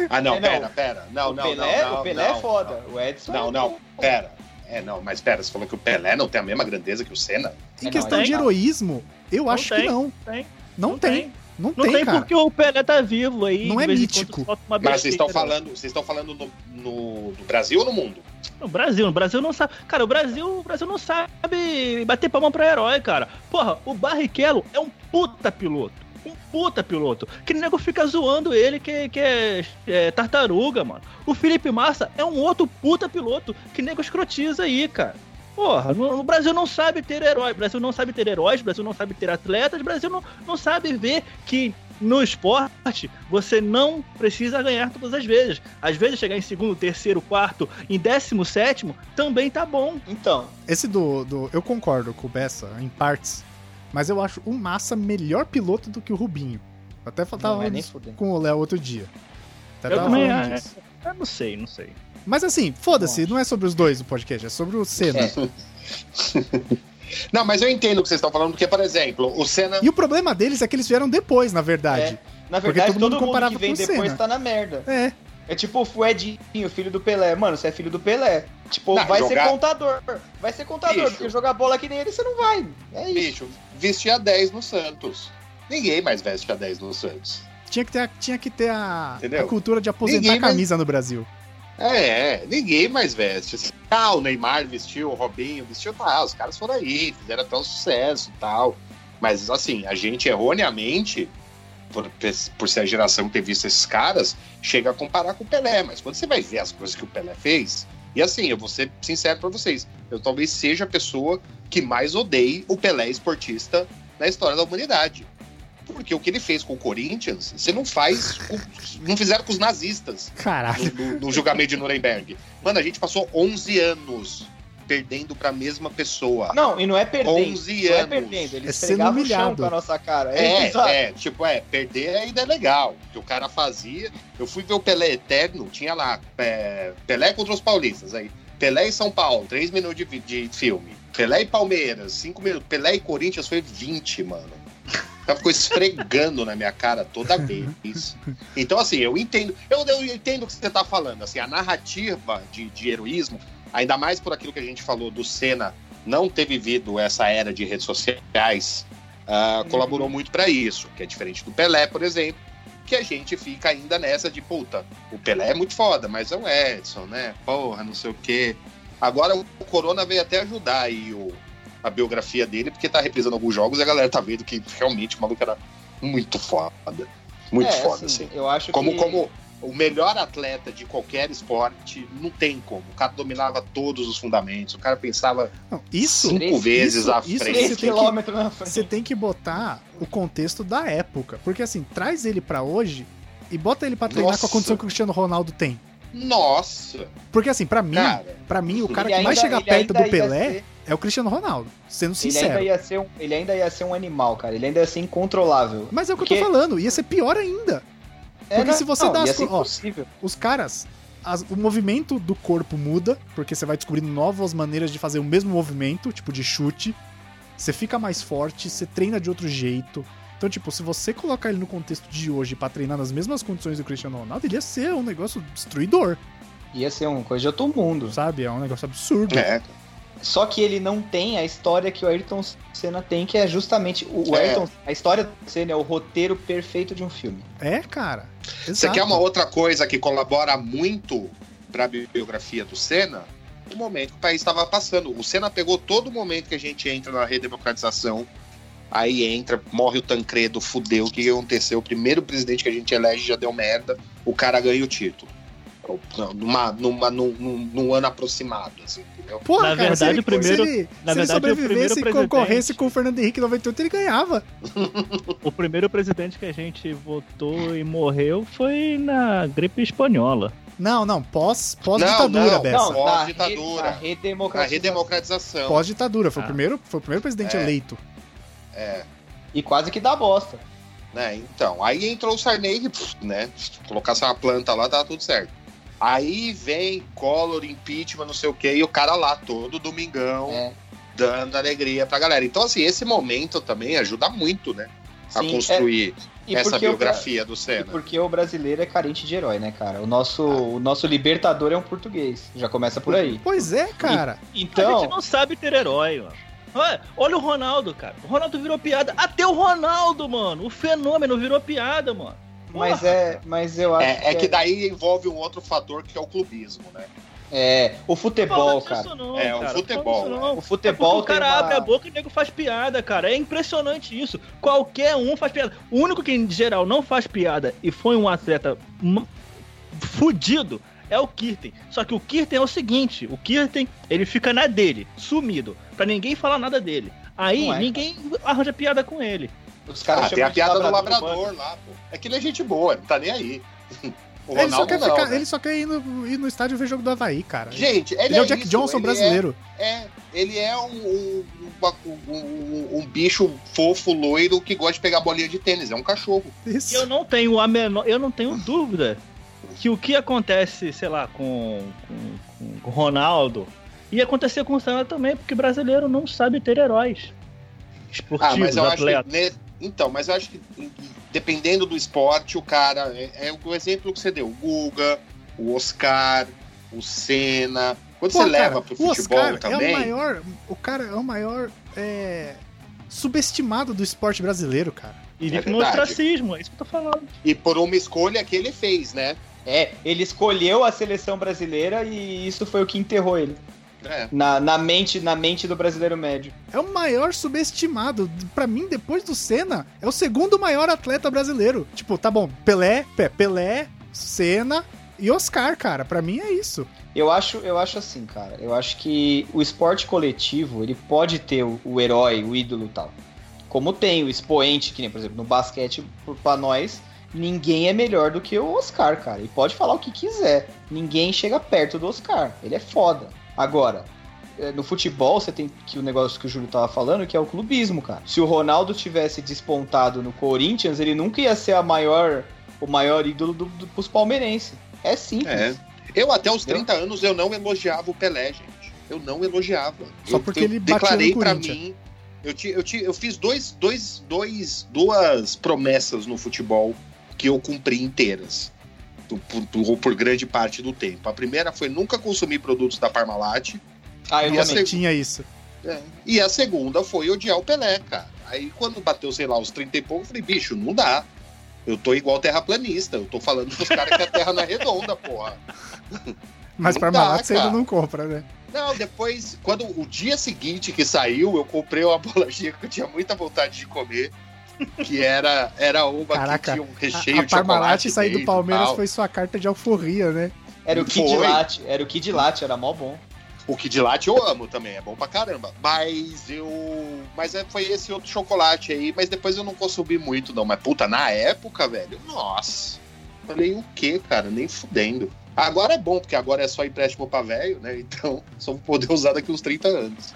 Ah, não, É, não. pera, pera. Não, o não, Pelé, não, não. o Pelé não, é foda. O Edson Não, é não, pera. É, não, mas pera, você falou que o Pelé não tem a mesma grandeza que o Senna? Em É, questão não, de é- heroísmo, eu Não acho que tem, não. tem. Não, Não tem. tem. Não, Não tem, tem, cara. porque o Pelé tá vivo aí. Não é mítico. Mas vocês estão falando, vocês estão falando no, no, no Brasil ou no mundo? No Brasil, no Brasil não sabe. Cara, o Brasil, o Brasil não sabe bater palma pra herói, cara. Porra, o Barrichello é um puta piloto. Um puta piloto. Que nego fica zoando ele que, que é, é tartaruga, mano. O Felipe Massa é um outro puta piloto que nego escrotiza aí, cara. Porra, no, o Brasil não sabe ter herói. O Brasil não sabe ter heróis, o Brasil não sabe ter atletas, o Brasil não, não sabe ver que no esporte você não precisa ganhar todas as vezes. Às vezes chegar em segundo, terceiro, quarto, em décimo sétimo também tá bom. Então, Esse do, do. Eu concordo com o Bessa, em partes. Mas eu acho o Massa melhor piloto do que o Rubinho. Eu Até tava é com o Léo outro dia. Até Eu tava também, é. Eu não sei, não sei. Mas assim, foda-se, não é sobre os dois o podcast, é sobre o Senna. É. Não, mas eu entendo o que vocês estão falando, porque, por exemplo, o Senna. E o problema deles é que eles vieram depois, na verdade. Na Porque verdade, todo todo, mundo mundo, comparava que vem com depois Senna. tá na merda. É. É tipo o Edinho, filho do Pelé. Mano, você é filho do Pelé. Tipo, Não, vai jogar- ser contador. Vai ser contador, Bicho. porque jogar bola que nem ele, você não vai. É isso. Bicho, vestia 10 no Santos. Ninguém mais veste a 10 no Santos. Tinha que ter, a- tinha que ter a, a cultura de aposentar Ninguém a mais- camisa no Brasil. É, ninguém mais veste. Ah, o Neymar vestiu, o Robinho vestiu, tá, os caras foram aí, fizeram até um sucesso e tal. Mas, assim, a gente erroneamente, por, por ser a geração que ter visto esses caras, chega a comparar com o Pelé. Mas quando você vai ver as coisas que o Pelé fez, e assim, eu vou ser sincero pra vocês, eu talvez seja a pessoa que mais odeie o Pelé esportista na história da humanidade. Porque o que ele fez com o Corinthians, você não faz. com- não fizeram com os nazistas Caralho. no, no- no julgamento de Nuremberg. Mano, a gente passou 11 anos perdendo pra mesma pessoa. Não, e não é perdendo. 11 não é anos. perdendo. Eles É sendo o humilhado. com a nossa cara. É, É, é, tipo, é, perder ainda é legal. Que o cara fazia. Eu fui ver o Pelé Eterno, tinha lá, é, Pelé contra os paulistas. Aí, Pelé e São Paulo, 3 minutos de, de filme. Pelé e Palmeiras, 5 minutos. Pelé e Corinthians foi 20, mano. O cara ficou esfregando na minha cara toda vez. Então, assim, eu entendo. Eu, eu entendo o que você tá falando. Assim, a narrativa de, de heroísmo, ainda mais por aquilo que a gente falou do Senna não ter vivido essa era de redes sociais, Uhum. colaborou muito pra isso. Que é diferente do Pelé, por exemplo, que a gente fica ainda nessa de puta. O Pelé é muito foda, mas é o Edson, né? Porra, não sei o quê. Agora o Corona veio até ajudar aí o, a biografia dele, porque tá reprisando alguns jogos e a galera tá vendo que realmente o maluco era muito foda. Muito É, foda, assim. Eu acho Como, que... como o melhor atleta de qualquer esporte, não tem como. O cara dominava todos os fundamentos, o cara pensava Não, isso, cinco três- vezes isso- à isso frente. você 3 tem que- quilômetros na frente. você tem que botar o contexto da época. Porque assim, traz ele pra hoje e bota ele pra treinar Nossa. com a condição que o Cristiano Ronaldo tem. Nossa, Porque assim, pra mim, para mim o cara Ele que mais ainda- chega ele perto do Pelé ser- é o Cristiano Ronaldo, sendo Ele sincero. ainda, ia ser um, ele ainda ia ser um animal, cara. Ele ainda ia ser incontrolável. Mas é o que Porque- eu tô falando, ia ser pior ainda. É, Porque se você Não, dá as ser co- ó, impossível. Os caras, as- o movimento do corpo muda, porque você vai descobrindo novas maneiras de fazer o mesmo movimento, tipo de chute. Você fica mais forte, você treina de outro jeito. Então, tipo, se você colocar ele no contexto de hoje pra treinar nas mesmas condições do Cristiano Ronaldo, ele ia ser um negócio destruidor, Ia ser uma coisa de outro mundo. sabe? É um negócio absurdo. É, Só que ele não tem a história que o Ayrton Senna tem, que é justamente o, o É. Ayrton. A história do Senna é o roteiro perfeito de um filme. É, cara. Você Exato. quer uma outra coisa que colabora muito pra biografia do Senna? O momento que o país estava passando. O Senna pegou todo o momento que a gente entra na redemocratização. Aí entra, morre o Tancredo, fudeu. O que aconteceu? O primeiro presidente que a gente elege já deu merda. O cara ganha o título. Numa, numa, num, num- num ano aproximado, assim? Porra, Na cara, verdade, se ele, o primeiro- se ele, na se verdade, o primeiro sobrevivesse e concorresse com o Fernando Henrique em 98, ele ganhava. O primeiro presidente que a gente votou e morreu foi na gripe espanhola. Não, não, pós, pós Não, ditadura, não, Bessa. não. na, re- Pós-ditadura. na A redemocratização. redemocratização. Pós ditadura, foi, Ah. o primeiro, foi o primeiro presidente É. eleito. É. E quase que dá bosta. né? Então, aí entrou o Sarney, né? Se colocasse uma planta lá, tava tudo certo. Aí vem Collor, impeachment, não sei o quê, e o cara lá todo domingão, É. dando alegria pra galera. Então, assim, esse momento também ajuda muito, né? A Sim, construir E essa porque o biografia do E Senna. porque o brasileiro é carente de herói, né, cara? O nosso, o nosso libertador é um português. Já começa por aí. Pois é, cara. a Então, gente não sabe ter herói, mano. Olha, olha o Ronaldo, cara. O Ronaldo virou piada. Até o Ronaldo, mano. O fenômeno virou piada, mano. Mas é, mas eu acho É, é que daí envolve um outro fator que é o clubismo, né? é o futebol, cara. não, É, o cara. futebol, Fala disso não. O futebol É porque o cara uma- abre a boca e o nego faz piada, cara. É impressionante isso. Qualquer um faz piada. O único que, em geral, não faz piada e foi um atleta fudido é o Kirten. Só que o Kirten é o seguinte: o Kirten, ele fica na dele, sumido, pra ninguém falar nada dele. Aí Não é, ninguém arranja piada com ele. Os caras Ah, tem a chamam de piada do labrador labrador lá, pô. É que ele é gente boa, não tá nem aí. O Ele só, Ronaldo quer não, ficar, né? ele só quer ir no, ir no estádio ver jogo do Havaí, cara. Gente, ele, ele é o Jack isso, Johnson brasileiro. É, é, ele é um, um, um- um- um bicho fofo, loiro, que gosta de pegar bolinha de tênis. É um cachorro. Isso. Eu não tenho a menor, eu não tenho dúvida que o que acontece, sei lá, com, com, com o Ronaldo ia acontecer com o Senna também, porque brasileiro não sabe ter heróis Ah, esportivos, mas eu acho atletas. que. Então, mas eu acho que dependendo do esporte, o cara. É, é o exemplo que você deu. O Guga, o Oscar, o Senna. Quando Pô, você cara, leva pro o futebol Oscar também. É o maior. O cara é o maior. é, subestimado do esporte brasileiro, cara. E É no ostracismo, é isso que eu tô falando. E por uma escolha que ele fez, né? É, ele escolheu a seleção brasileira e isso foi o que enterrou ele. É. Na, na, mente, na mente do brasileiro médio. É o maior subestimado. Pra mim, depois do Senna, é o segundo maior atleta brasileiro. Tipo, tá bom, Pelé, Pé, Pelé, Senna e Oscar, cara. Pra mim é isso. Eu acho, eu acho assim, cara. Eu acho que o esporte coletivo, ele pode ter o, o herói, o ídolo e tal. Como tem o expoente, que nem, por exemplo, no basquete, pra nós, ninguém é melhor do que o Oscar, cara. E pode falar o que quiser. Ninguém chega perto do Oscar. Ele é foda. Agora, eh, no futebol, você tem que o negócio que o Júlio tava falando, que é o clubismo, cara. Se o Ronaldo tivesse despontado no Corinthians, ele nunca ia ser a maior, o maior ídolo do, do, pros palmeirenses. É simples. É. Eu, até os 30 anos, eu não elogiava o Pelé, gente. Eu não elogiava. Só Eu- porque eu ele batia declarei no pra Corinthians. mim. Eu, ti, eu, ti, eu fiz dois, dois, dois, duas promessas no futebol que eu cumpri inteiras. Por, por- grande parte do tempo. A primeira foi nunca consumir produtos da Parmalat. Ah, eu também. seg- Tinha isso. É. E a segunda foi odiar o Pelé, cara. Aí quando bateu, sei lá, os 30 e pouco, eu falei, bicho, não dá. Eu tô igual terraplanista. Eu tô falando pros caras que a terra não é redonda, porra. Mas Malato você ainda não compra, né? Não, depois, quando o dia seguinte que saiu, eu comprei uma bolachinha que eu tinha muita vontade de comer. Que era, era uma Caraca, que tinha um A, recheio a de chocolate. Parmalat sair do Palmeiras foi sua carta de alforria, né? Era o Kid. Latte, era o Kid Latte, era mó bom. O Kid Latte eu amo também, é bom pra caramba. Mas eu. Mas é- foi esse outro chocolate aí, mas depois eu não consumi muito, não. Mas puta, na época, velho, nossa. Falei, o quê, cara? Nem fudendo. Agora é bom, porque agora é só empréstimo pra velho, né? Então, só vou poder usar daqui uns 30 anos.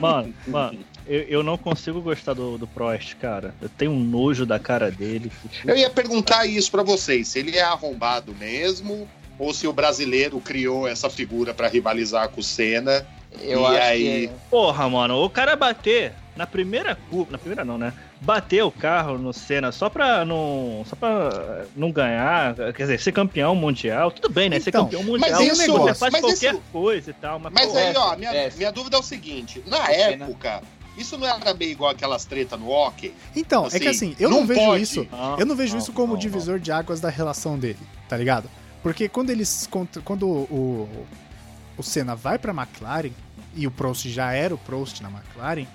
Mano, mano, eu, eu não consigo gostar do, do Prost, cara. Eu tenho um nojo da cara dele. Eu ia perguntar isso pra vocês, se ele é arrombado mesmo, ou se o brasileiro criou essa figura pra rivalizar com o Senna. Eu E acho aí? que. Porra, mano, o cara bater na primeira curva. Na primeira não, né? Bater o carro no Senna só pra não. Só pra não ganhar. Quer dizer, ser campeão mundial. Tudo bem, né? ser Então, campeão mas mundial. isso- você faz mas qualquer isso- coisa e tal. Mas, Mas pô, aí, ó, minha, essa. minha dúvida é o seguinte: na Pena. época, isso não era meio igual aquelas tretas no hockey? Então, é que Assim, assim, eu não, não vejo pode. isso. não, Eu não vejo não, isso como divisor de águas da relação dele, tá ligado? Porque quando eles. Quando o, o Senna vai pra McLaren e o Prost já era o Prost na McLaren,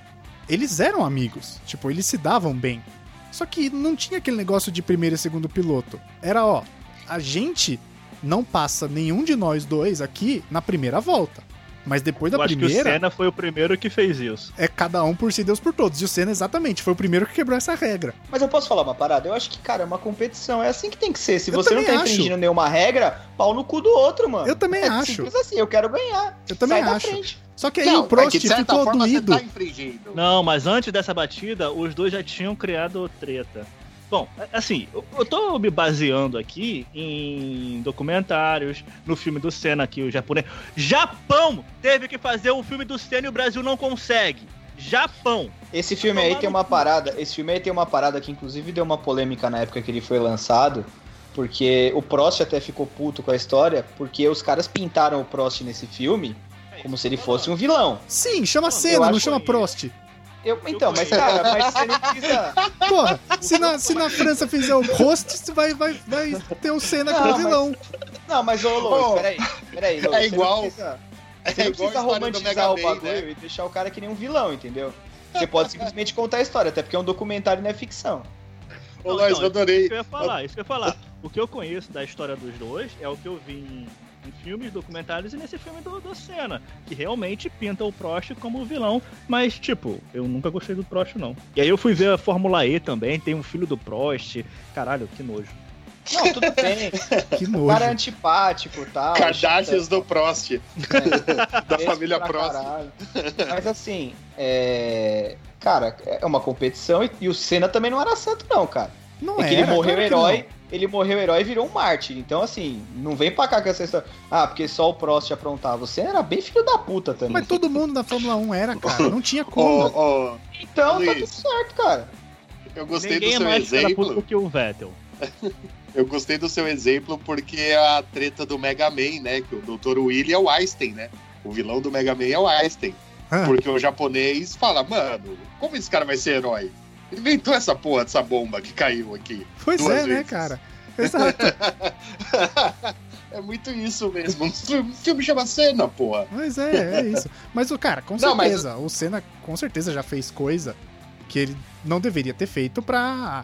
eles eram amigos. Tipo, eles se davam bem. Só que não tinha aquele negócio de primeiro e segundo piloto. Era, ó, a gente não passa nenhum de nós dois aqui na primeira volta. Mas depois da Eu acho que o primeira, Senna foi o primeiro que fez isso. é cada um por si, Deus por todos. E o Senna, exatamente, foi o primeiro que quebrou essa regra. Mas eu posso falar uma parada? Eu acho que, cara, é uma competição. É assim que tem que ser. Se Eu você não tá acho. infringindo nenhuma regra, pau no cu do outro, mano. Eu também é acho. Simples assim, eu quero ganhar. Eu também Sai da acho. frente. Só que aí não, o Prost é que de certa ficou forma doído. você tá infringindo. Não, mas antes dessa batida, os dois já tinham criado treta. Bom, assim, eu- tô me baseando aqui em documentários, no filme do Senna aqui, o japonês. Japão teve que fazer um filme do Senna e o Brasil não consegue. Japão. Esse filme aí tem uma parada. Esse filme aí tem uma parada que, inclusive, deu uma polêmica na época que ele foi lançado. Porque o Prost até ficou puto com a história, porque os caras pintaram o Prost nesse filme como se ele fosse um vilão. Sim, chama Senna, não chama Prost. Eu, então, mas cara, mas você não precisa. Porra, se na, se na França fizer o Prost, vai, vai, vai ter o Senna como vilão. Não, mas ô, Lô, Ô, peraí. Peraí, Lô, é você igual- Não precisa, É você não precisa romantizar o bagulho né? e deixar o cara que nem um vilão, entendeu? Você pode simplesmente contar a história, até porque é um documentário e não é ficção. Ô, então, eu adorei. Isso que eu ia falar, isso que eu ia falar. O que eu conheço da história dos dois é o que eu vi em, em filmes, documentários e nesse filme do, do Senna, que realmente pinta o Prost como vilão, mas, tipo, eu nunca gostei do Prost, não. E aí eu fui ver a Fórmula E também, tem um filho do Prost. Caralho, que nojo. Não, tudo bem. Que O nojo. cara é antipático e tal. Kardashians do Prost. da Esse família Prost. caralho. Mas assim, é. Cara, é uma competição e, e o Senna também não era santo, não, cara. Não é que era, ele morreu claro que herói, ele morreu herói e virou um mártir. Então, assim, não vem pra cá com essa história. Ah, porque só o Prost aprontava. O Senna era bem filho da puta também. Mas todo mundo na Fórmula 1 era, cara. Não tinha como. ô, Então, tá Luiz. tudo certo, cara. eu gostei Ninguém do é seu mais filho da puta exemplo. do que o Vettel. Eu gostei do seu exemplo porque é a treta do Mega Man, né? Que o Dr. Willy é o Einstein, né? O vilão do Mega Man é o Einstein. Ah. Porque o japonês fala, mano, como esse cara vai ser herói? Inventou essa porra dessa bomba que caiu aqui. Pois duas é, né, vezes. cara? Exato. é muito isso mesmo. Um filme, chama Cena, porra. Mas é, é isso. Mas o cara, com Não, mas- certeza, o Senna com certeza já fez coisa que ele não deveria ter feito pra,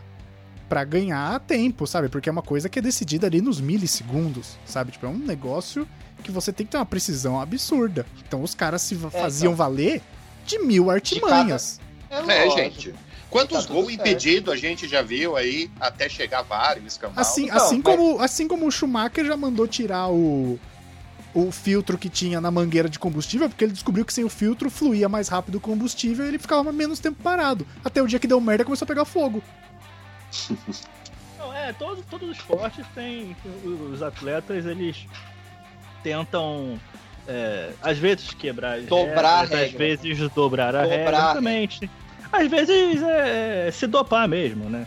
pra ganhar tempo, sabe? Porque é uma coisa que é decidida ali nos milissegundos, sabe? Tipo, é um negócio que você tem que ter uma precisão absurda. Então os caras se va- faziam valer de mil artimanhas. É, É, lógico. gente. Quantos Tá gols certo. impedidos a gente já viu aí até chegar vários escambau? Assim, Então, assim, mas- como, assim como o Schumacher já mandou tirar o, o filtro que tinha na mangueira de combustível, porque ele descobriu que sem o filtro fluía mais rápido o combustível e ele ficava menos tempo parado. Até o dia que deu merda começou a pegar fogo. Não, é, todo, todos os esportes têm. Os atletas, eles tentam. é, às vezes quebrar as Dobrar regras, às regra. vezes dobrar a Dobrar regra, a exatamente. Às vezes é, se dopar mesmo, né?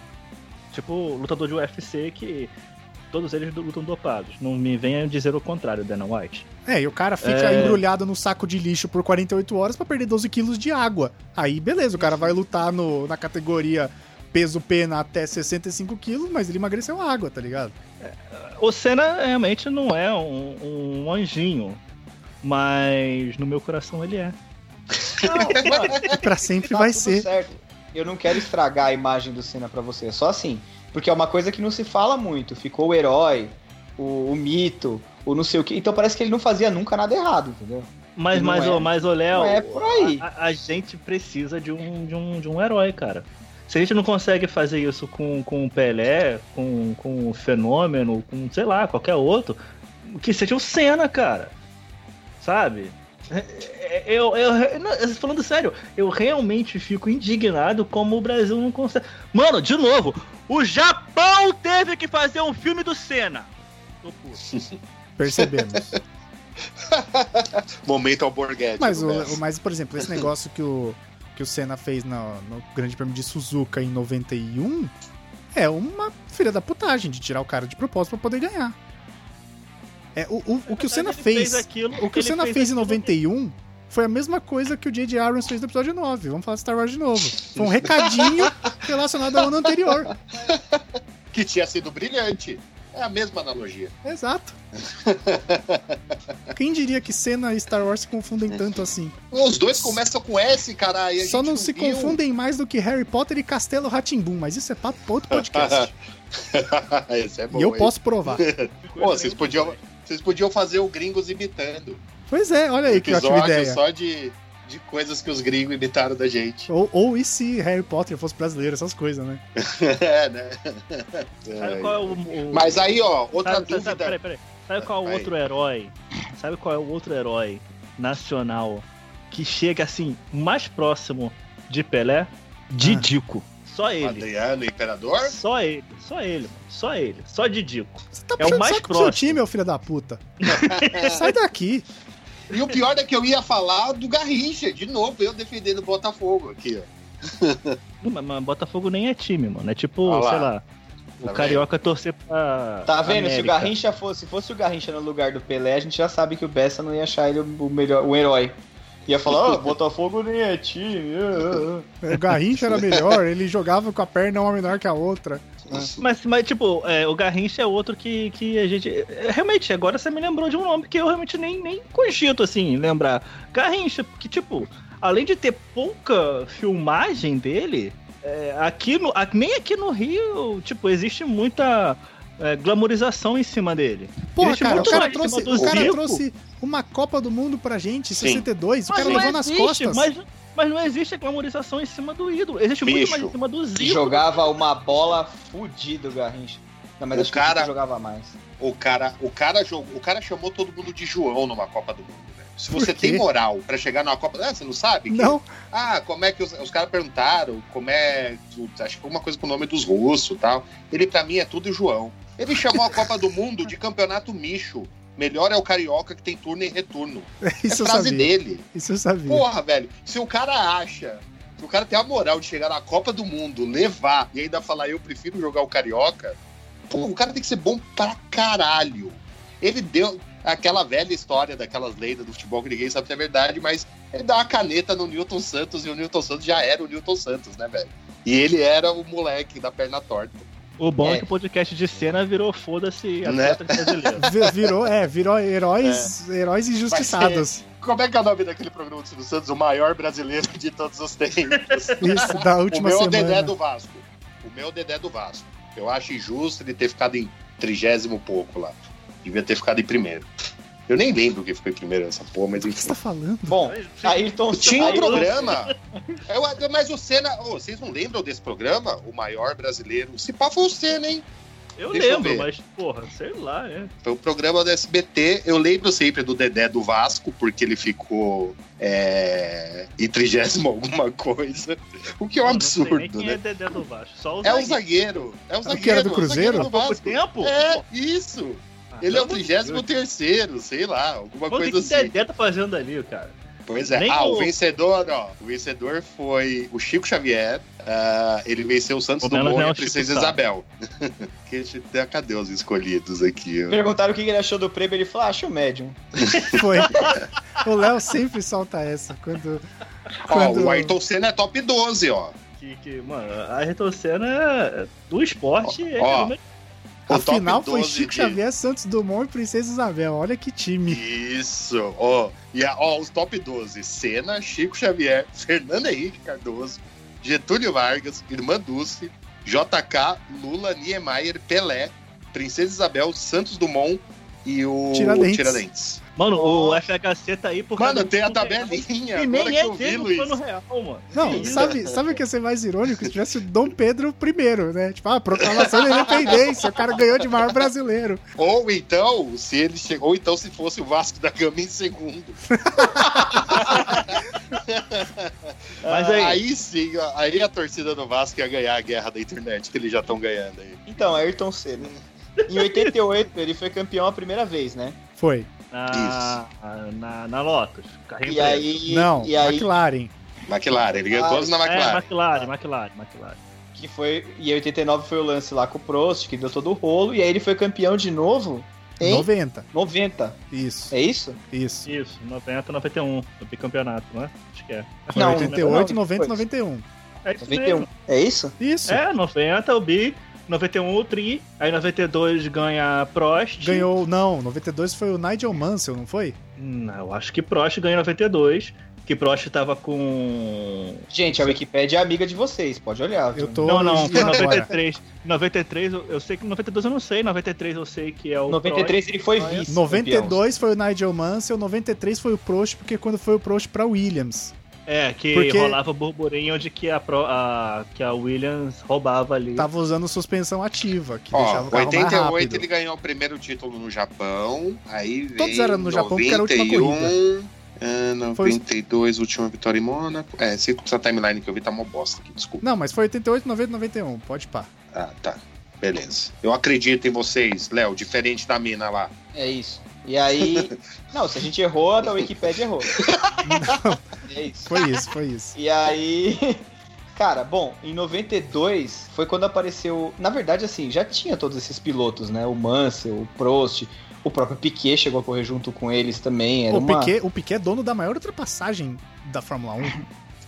Tipo lutador de UFC que todos eles lutam dopados. Não me venha dizer o contrário, Dana White. É, e o cara fica É. embrulhado no saco de lixo por 48 horas pra perder 12 quilos de água. Aí, beleza, o cara vai lutar no, na categoria peso pena até 65 quilos, mas ele emagreceu água, tá ligado? O Senna realmente não é um, um anjinho, mas no meu coração ele é. Não, pra sempre tá vai ser. certo. Eu não quero estragar a imagem do Senna pra você, é só assim. Porque é uma coisa que não se fala muito. Ficou o herói, o, o mito, o não sei o que. Então parece que ele não fazia nunca nada errado, entendeu? Mas, mas, é. mas, ô, Léo, é por aí. A, a gente precisa de um, de, um, de um herói, cara. Se a gente não consegue fazer isso com, com o Pelé, com, com o Fenômeno, com, sei lá, qualquer outro, que seja o Senna, cara. Sabe? É, Eu, eu, não, falando sério, eu realmente fico indignado como o Brasil não consegue. Mano, de novo, o Japão teve que fazer um filme do Senna. Percebemos. Momento alborguete. Mas, o, mas, por exemplo, esse negócio que o, que o Senna fez no, no Grande Prêmio de Suzuka em 91 é uma filha da putagem de tirar o cara de propósito pra poder ganhar. É, o, o, o que o Senna Ele fez. aquilo- O que o Senna fez em aquilo- 91 foi a mesma coisa que o J.J. Abrams fez no episódio 9. Vamos falar de Star Wars de novo. Foi um recadinho relacionado ao ano anterior. Que tinha sido brilhante. É a mesma analogia. Exato. Quem diria que Senna e Star Wars se confundem tanto assim? Os dois começam com S, caralho. a Só gente não se viu. confundem mais do que Harry Potter e Castelo Ratimbum, mas isso é papo outro podcast. Esse é bom, e eu hein? posso provar. Pô, vocês podiam, vocês podiam fazer o Gringos imitando. Pois é, olha aí que ótima episódio ideia. só de, de coisas que os gringos imitaram da gente. Ou, ou e se Harry Potter fosse brasileiro, essas coisas, né? é, né? Sabe qual é o, o- Mas aí, ó, outra sabe, sabe- dúvida. peraí, peraí. Sabe qual é o outro herói? Sabe qual é o outro herói nacional que chega assim, mais próximo de Pelé? Didico. Só ele. Adriano, Imperador? Só ele, só ele, mano. só ele, só Didico. Você tá É o mais pro seu próximo. time, meu filho da puta. Sai daqui. E o pior é que eu ia falar do Garrincha, de novo, eu defendendo o Botafogo aqui, ó. Não, Mas, mas Botafogo nem é time, mano. É tipo, lá. sei lá, o Tá Carioca torcer pra. Tá vendo? Se o. Garrincha fosse, se fosse o Garrincha no lugar do Pelé, a gente já sabe que o Bessa não ia achar ele o melhor, o herói. Ia falar, ó, Botafogo nem é time. ah, ah, O Garrincha era melhor, ele jogava com a perna uma menor que a outra. Mas, mas tipo, é, o Garrincha é outro que, que a gente. é, Realmente, agora você me lembrou de um nome que eu realmente nem, nem cogito, assim, lembrar. Garrincha, porque, tipo, além de ter pouca filmagem dele, é, aqui no, a- nem aqui no Rio, tipo, existe muita é, glamorização em cima dele. Porra, cara, o muito cara, trouxe, o cara trouxe uma Copa do Mundo pra gente, em Sim. 62, o Mas cara não levou nas existe, costas. Mas, mas não existe a glamorização em cima do ídolo. Existe muito Bicho. mais em cima do. Zico. Jogava uma bola fudida o Garrincha. Não, mas O acho cara- que jogava mais. O cara, o cara jogou, o cara chamou todo mundo de João numa Copa do Mundo. Se você tem moral pra chegar numa Copa, ah, você não sabe? Que- Não, Ah, como é que os, os caras perguntaram, como é, acho que foi uma coisa com o nome dos russos, e tal. Ele pra mim é tudo João. Ele chamou a Copa do Mundo de campeonato micho. Melhor é o carioca que tem turno e retorno. isso é frase sabia. dele. Isso eu sabia. Porra, velho, se o cara acha, se o cara tem a moral de chegar na Copa do Mundo, levar e ainda falar eu prefiro jogar o Carioca, pô, o cara tem que ser bom pra caralho. Ele deu aquela velha história daquelas lendas do futebol que ninguém sabe se é verdade, mas ele dá uma caneta no Newton Santos e o Newton Santos já era o Newton Santos, né, velho? E ele era o moleque da perna torta. O bom é. É. que o podcast de cena virou foda-se Né? atleta brasileiro. Vi- Virou, é, virou heróis, heróis injustiçados. Como é que é o nome daquele programa do Silvio Santos? O maior brasileiro de todos os tempos. Isso, da O última meu é o Dedé semana. do Vasco. O meu é o Dedé do Vasco. Eu acho injusto ele ter ficado em trigésimo pouco lá. Devia ter ficado em primeiro. Eu nem lembro quem ficou em primeiro nessa porra, mas O que você enfim. tá falando? Bom, Ayrton Tinha um programa. Eu- mas o Senna. ô, vocês não lembram desse programa? O maior brasileiro. Se pá foi o Senna, hein? Eu Deixa eu lembro, ver. mas, porra, sei lá, né? Foi um programa do SBT. Eu lembro sempre do Dedé do Vasco, porque ele ficou é, em trigésimo alguma coisa. O que é um Eu não sei nem absurdo, quem né? é Dedé do Vasco. Só o É um zagueiro. zagueiro. É um que zagueiro. era do é um Cruzeiro? zagueiro do Pouco Vasco. tempo? É, isso. Ele é o pelo amor de trigésimo Deus. terceiro, sei lá, alguma Quanto coisa que assim. Dedé tá fazendo ali, cara? Pois é. Nem ah, o o- vencedor, ó. O vencedor foi o Chico Xavier. ah, ele venceu o Santos O menos Dumont é e o a Princesa. Isabel. que a gente- cadê os escolhidos aqui? ó? Perguntaram o que ele achou do prêmio, ele falou, ah, acho médium. Foi. O Léo sempre solta essa quando. Ó, quando- o Ayrton Senna é top 12, ó. Que, que, mano, a Ayrton Senna é- do esporte é Ó, número- O A final foi 12 Chico de- Xavier, Santos Dumont e Princesa Isabel. Olha que time. Isso, ó. E a- ó, os top 12: Senna, Chico Xavier, Fernando Henrique Cardoso, Getúlio Vargas, Irmã Dulce, JK, Lula, Niemeyer, Pelé, Princesa Isabel, Santos Dumont, e o Tiradentes. Tiradentes. Mano, o FHC tá aí por Mano, tem a do- tabelinha. E nem que é dele no Luiz. plano real, mano. Não, sabe, sabe o que ia ser mais irônico? Se tivesse o Dom Pedro I, né? Tipo, a proclamação da independência, o cara ganhou de maior brasileiro. Ou então, se ele chegou, ou então se fosse o Vasco da Gama em segundo. Mas aí, Aí sim, aí a torcida do Vasco ia ganhar a guerra da internet, que eles já estão ganhando aí. Então, Ayrton Senna. Em 88, ele foi campeão a primeira vez, né? Foi. Na, na, na Lotus, carrinho E aí. Não, e aí McLaren. McLaren, ele ganhou Ah, todos na É, McLaren. McLaren, McLaren, McLaren. que foi. E em 89 foi o lance lá com o Prost, que deu todo o rolo. E aí ele foi campeão de novo em 90. 90. Isso, É isso? isso. Isso, 90, 91, do bicampeonato, não é? Acho que é. Foi Não, 88, não, 90 e depois. 91. É isso 91. mesmo. É isso? Isso. É, 90 o bi, 91 o tri, aí 92 ganha Prost. Ganhou, não, 92 foi o Nigel Mansell, não foi? Não, eu acho que Prost ganhou 92, que Prost tava com... Gente, a Wikipédia é amiga de vocês, pode olhar. viu? Eu tô. Não, não, foi agora. 93. 93, eu, sei que 92 eu não sei, 93 eu sei que é o 93 ele foi Prost. vice. 92 foi o Nigel Mansell, 93 foi o Prost, porque quando foi o Prost pra Williams. É, que Porque- rolava burburinho de que a, Pro- a- que a Williams roubava ali. Tava usando suspensão ativa, que deixava Ó, o carro mais 88 rápido. ele ganhou o primeiro título no Japão, aí veio Todos eram no Japão, porque era a última 91, ah, Foi- 92, última vitória em Mônaco. É, se essa timeline que eu vi tá uma bosta aqui, desculpa. Não, mas foi 88, 90, 91, pode pá. Ah, tá. Beleza. Eu acredito em vocês, Léo, diferente da mina lá. É isso. E aí. Não, se a gente errou, a da Wikipédia errou. É isso. Foi isso, foi isso. E aí. Cara, bom, em 92 foi quando apareceu. Na verdade, assim, já tinha todos esses pilotos, né? O Mansell, o Prost, o próprio Piquet chegou a correr junto com eles também. Era O uma, Piquet, o Piquet é dono da maior ultrapassagem da Fórmula 1.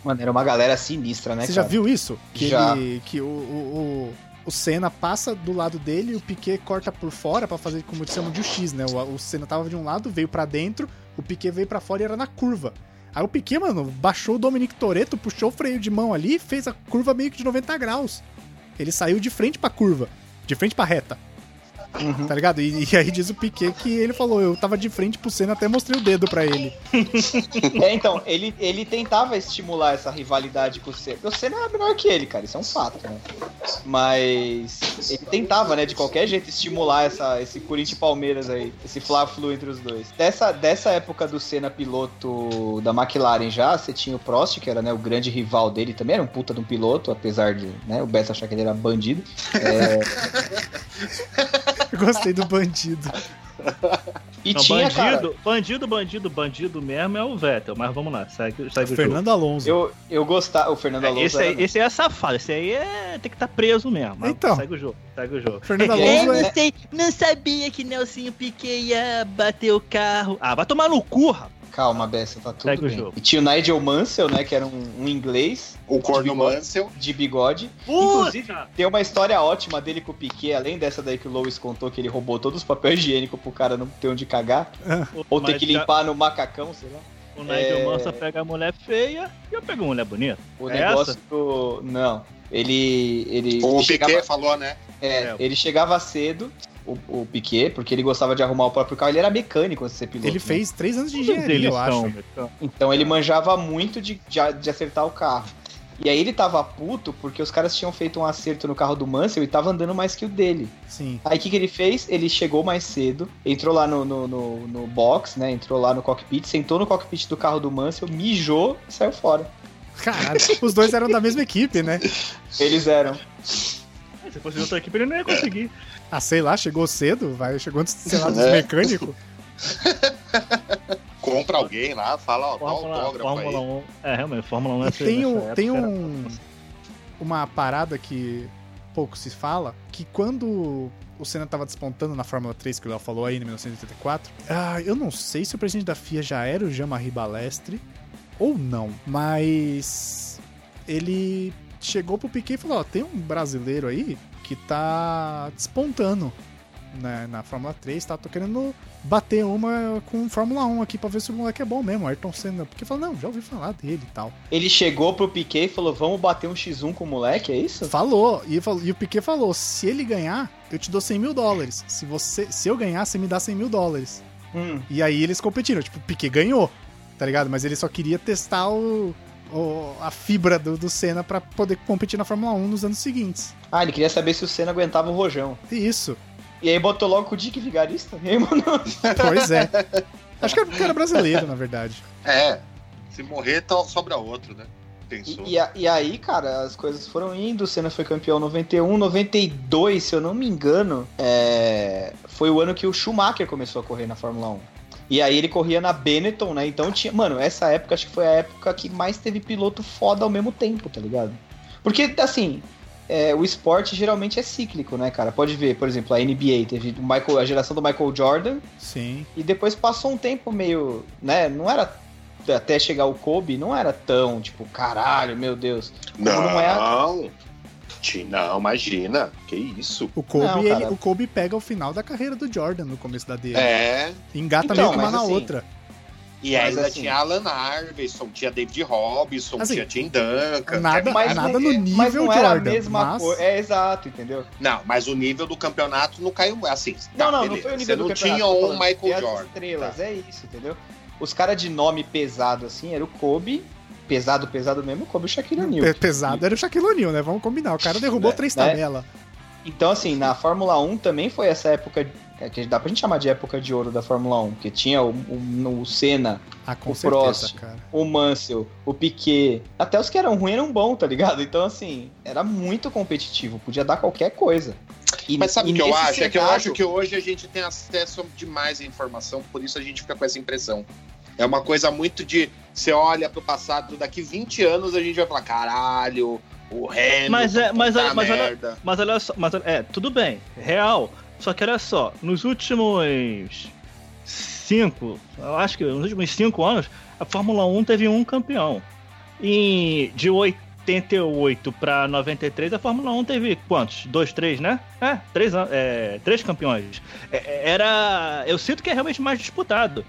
Mano, era uma galera sinistra, né? Você cara? já viu isso? Que, Já. ele, que o, o, o, Senna passa do lado dele e o Piquet corta por fora pra fazer como eles chamam de X, né? O, o Senna tava de um lado, veio pra dentro, o Piquet veio pra fora e era na curva. Aí o Piquet, mano, baixou o Dominic Toretto, puxou o freio de mão ali e fez a curva meio que de 90 graus. Ele saiu de frente pra curva, de frente pra reta. Uhum. Tá ligado? E, e aí diz o Piquet que ele falou, eu tava de frente pro Senna, até mostrei o dedo pra ele. É, então, ele, ele tentava estimular essa rivalidade com o Senna. O Senna era menor que ele, cara, isso é um fato, né? Mas ele tentava, né, de qualquer jeito, estimular essa, esse Corinthians e Palmeiras aí, esse fla-flu entre os dois. Dessa, dessa época do Senna piloto da McLaren já, você tinha o Prost, que era né, o grande rival dele, também era um puta de um piloto, apesar de né, o Bessa achar que ele era bandido. É, gostei do bandido. e Não, tinha, bandido, cara, bandido, bandido, bandido mesmo é o Vettel, mas vamos lá, segue, segue o jogo. Fernando Alonso. eu, eu gostava, o Fernando Alonso Esse aí, esse aí é safado, esse aí é, tem que estar preso mesmo. Então. Segue o jogo, segue o jogo. Fernando É, Alonso é, né? sei, não sabia que Nelsinho Piquet ia bater o carro. Ah, vai tomar no cu, rapaz. Calma, Bessa, tá tudo Segue o bem. jogo. E tinha o Nigel Mansell, né, que era um, um inglês O Corno De bigode. Mansell. de bigode. Inclusive, tem uma história ótima dele com o Piquet, além dessa daí que o Lois contou, que ele roubou todos os papéis higiênicos pro cara não ter onde cagar, ou ter que já- limpar no macacão, sei lá. O Nigel É. Mansell pega a mulher feia e eu pego uma mulher bonita. O É negócio essa? do... Não. Ele... ele O chegava... Piquet falou, né? É, É. ele chegava cedo, o, o Piquet, porque ele gostava de arrumar o próprio carro. Ele era mecânico antes de ser piloto. ele né? fez três anos de engenharia, eu acho. são, então. Então ele manjava muito de, de, de acertar o carro. E aí ele tava puto porque os caras tinham feito um acerto no carro do Mansell e tava andando mais que o dele. Sim. Aí o que, que ele fez? Ele chegou mais cedo, entrou lá no, no, no, no box, né? Entrou lá no cockpit, sentou no cockpit do carro do Mansell, mijou e saiu fora. Caralho, os dois eram da mesma equipe, né? Eles eram. Se fosse de outra equipe, ele não ia conseguir. Ah, sei lá, chegou cedo, vai, chegou antes, sei lá, dos É. mecânicos. Compra alguém lá, fala, ó, dá Fórmula, autógrafo Fórmula aí. 1. É, realmente, Fórmula 1 E nessa, tem, nessa um, época tem era- um, uma parada que pouco se fala, que quando o Senna tava despontando na Fórmula 3, que o Léo falou aí em 1984, ah, eu não sei se o presidente da FIA já era o Jean-Marie Balestre ou não, mas ele chegou pro Piquet e falou, ó, tem um brasileiro aí que tá despontando na, na Fórmula 3, tá? Tô querendo bater uma com Fórmula 1 aqui pra ver se o moleque é bom mesmo, Ayrton Senna. Porque fala, não, já ouvi falar dele e tal. Ele chegou pro Piquet e falou: vamos bater um X1 com o moleque, é isso? Falou, e, falou- e o Piquet falou: se ele ganhar, eu te dou 100 mil dólares. Se, você, se eu ganhar, você me dá 100 mil dólares. Hum. E aí eles competiram. Tipo, o Piquet ganhou, tá ligado? Mas ele só queria testar o, o- a fibra do, do Senna pra poder competir na Fórmula 1 nos anos seguintes. Ah, ele queria saber se o Senna aguentava o rojão. E isso. E aí botou logo o Dick Vigarista? E aí, mano, Pois é. Acho que era porque era brasileiro, na verdade. É. Se morrer, sobra outro, né? Pensou. E, e e aí, cara, as coisas foram indo. O Senna foi campeão em 91, 92, se eu não me engano, é, foi o ano que o Schumacher começou a correr na Fórmula 1. E aí ele corria na Benetton, né? Então tinha. Mano, essa época acho que foi a época que mais teve piloto foda ao mesmo tempo, tá ligado? Porque, assim. é, o esporte geralmente é cíclico, né, cara? Pode ver, por exemplo, a NBA teve o Michael, a geração do Michael Jordan, Sim. e depois passou um tempo meio, né, não era até chegar o Kobe, não era tão, tipo, caralho, meu Deus. Não, não é- Ti- não, imagina. Que isso? O Kobe, Não, ele- cara. o Kobe pega o final da carreira do Jordan no começo da dele. É. Engata Então, meio que uma na assim, outra. E ainda assim- tinha Alan Iverson, tinha David Robinson, Assim, tinha Tim Duncan. nada- Mas, nada não- no é- nível mas não era Jordan, a mesma mas- coisa. É exato, entendeu? Não, mas o nível do campeonato não caiu assim. Não, tá, não, não beleza. foi o nível Você do não campeonato. tinha um. Michael Jordan. estrelas, tá. é isso, entendeu? Os caras de nome pesado, assim, era o Kobe, pesado, pesado mesmo, o Kobe e o Shaquille O'Neal. Pe- Pesado era o Shaquille O'Neal, né? Vamos combinar. O cara derrubou Né? três Né? tabelas. Então, assim, na Fórmula 1 também foi essa época, é, que dá pra gente chamar de época de ouro da Fórmula 1, que tinha o, o, o Senna, Ah, com O certeza, Prost. cara. o Mansell, o Piquet, até os que eram ruins eram bons, tá ligado? Então, assim, era muito competitivo, podia dar qualquer coisa. E- Mas sabe o que eu acho? É que eu cenário- acho que hoje a gente tem acesso demais à informação, por isso a gente fica com essa impressão. É uma coisa muito de. Você olha pro passado, daqui 20 anos a gente vai falar, caralho, o Hamilton. Mas é- mas é- mas olha- merda. Mas olha só, mas olha- é, tudo bem, real. Só que olha só, nos últimos cinco, eu acho que nos últimos cinco anos, a Fórmula 1 teve um campeão. E de 88 para 93, a Fórmula 1 teve quantos? Dois, três, né? É, três, é, três campeões. É, é, era. Eu sinto que é realmente mais disputado.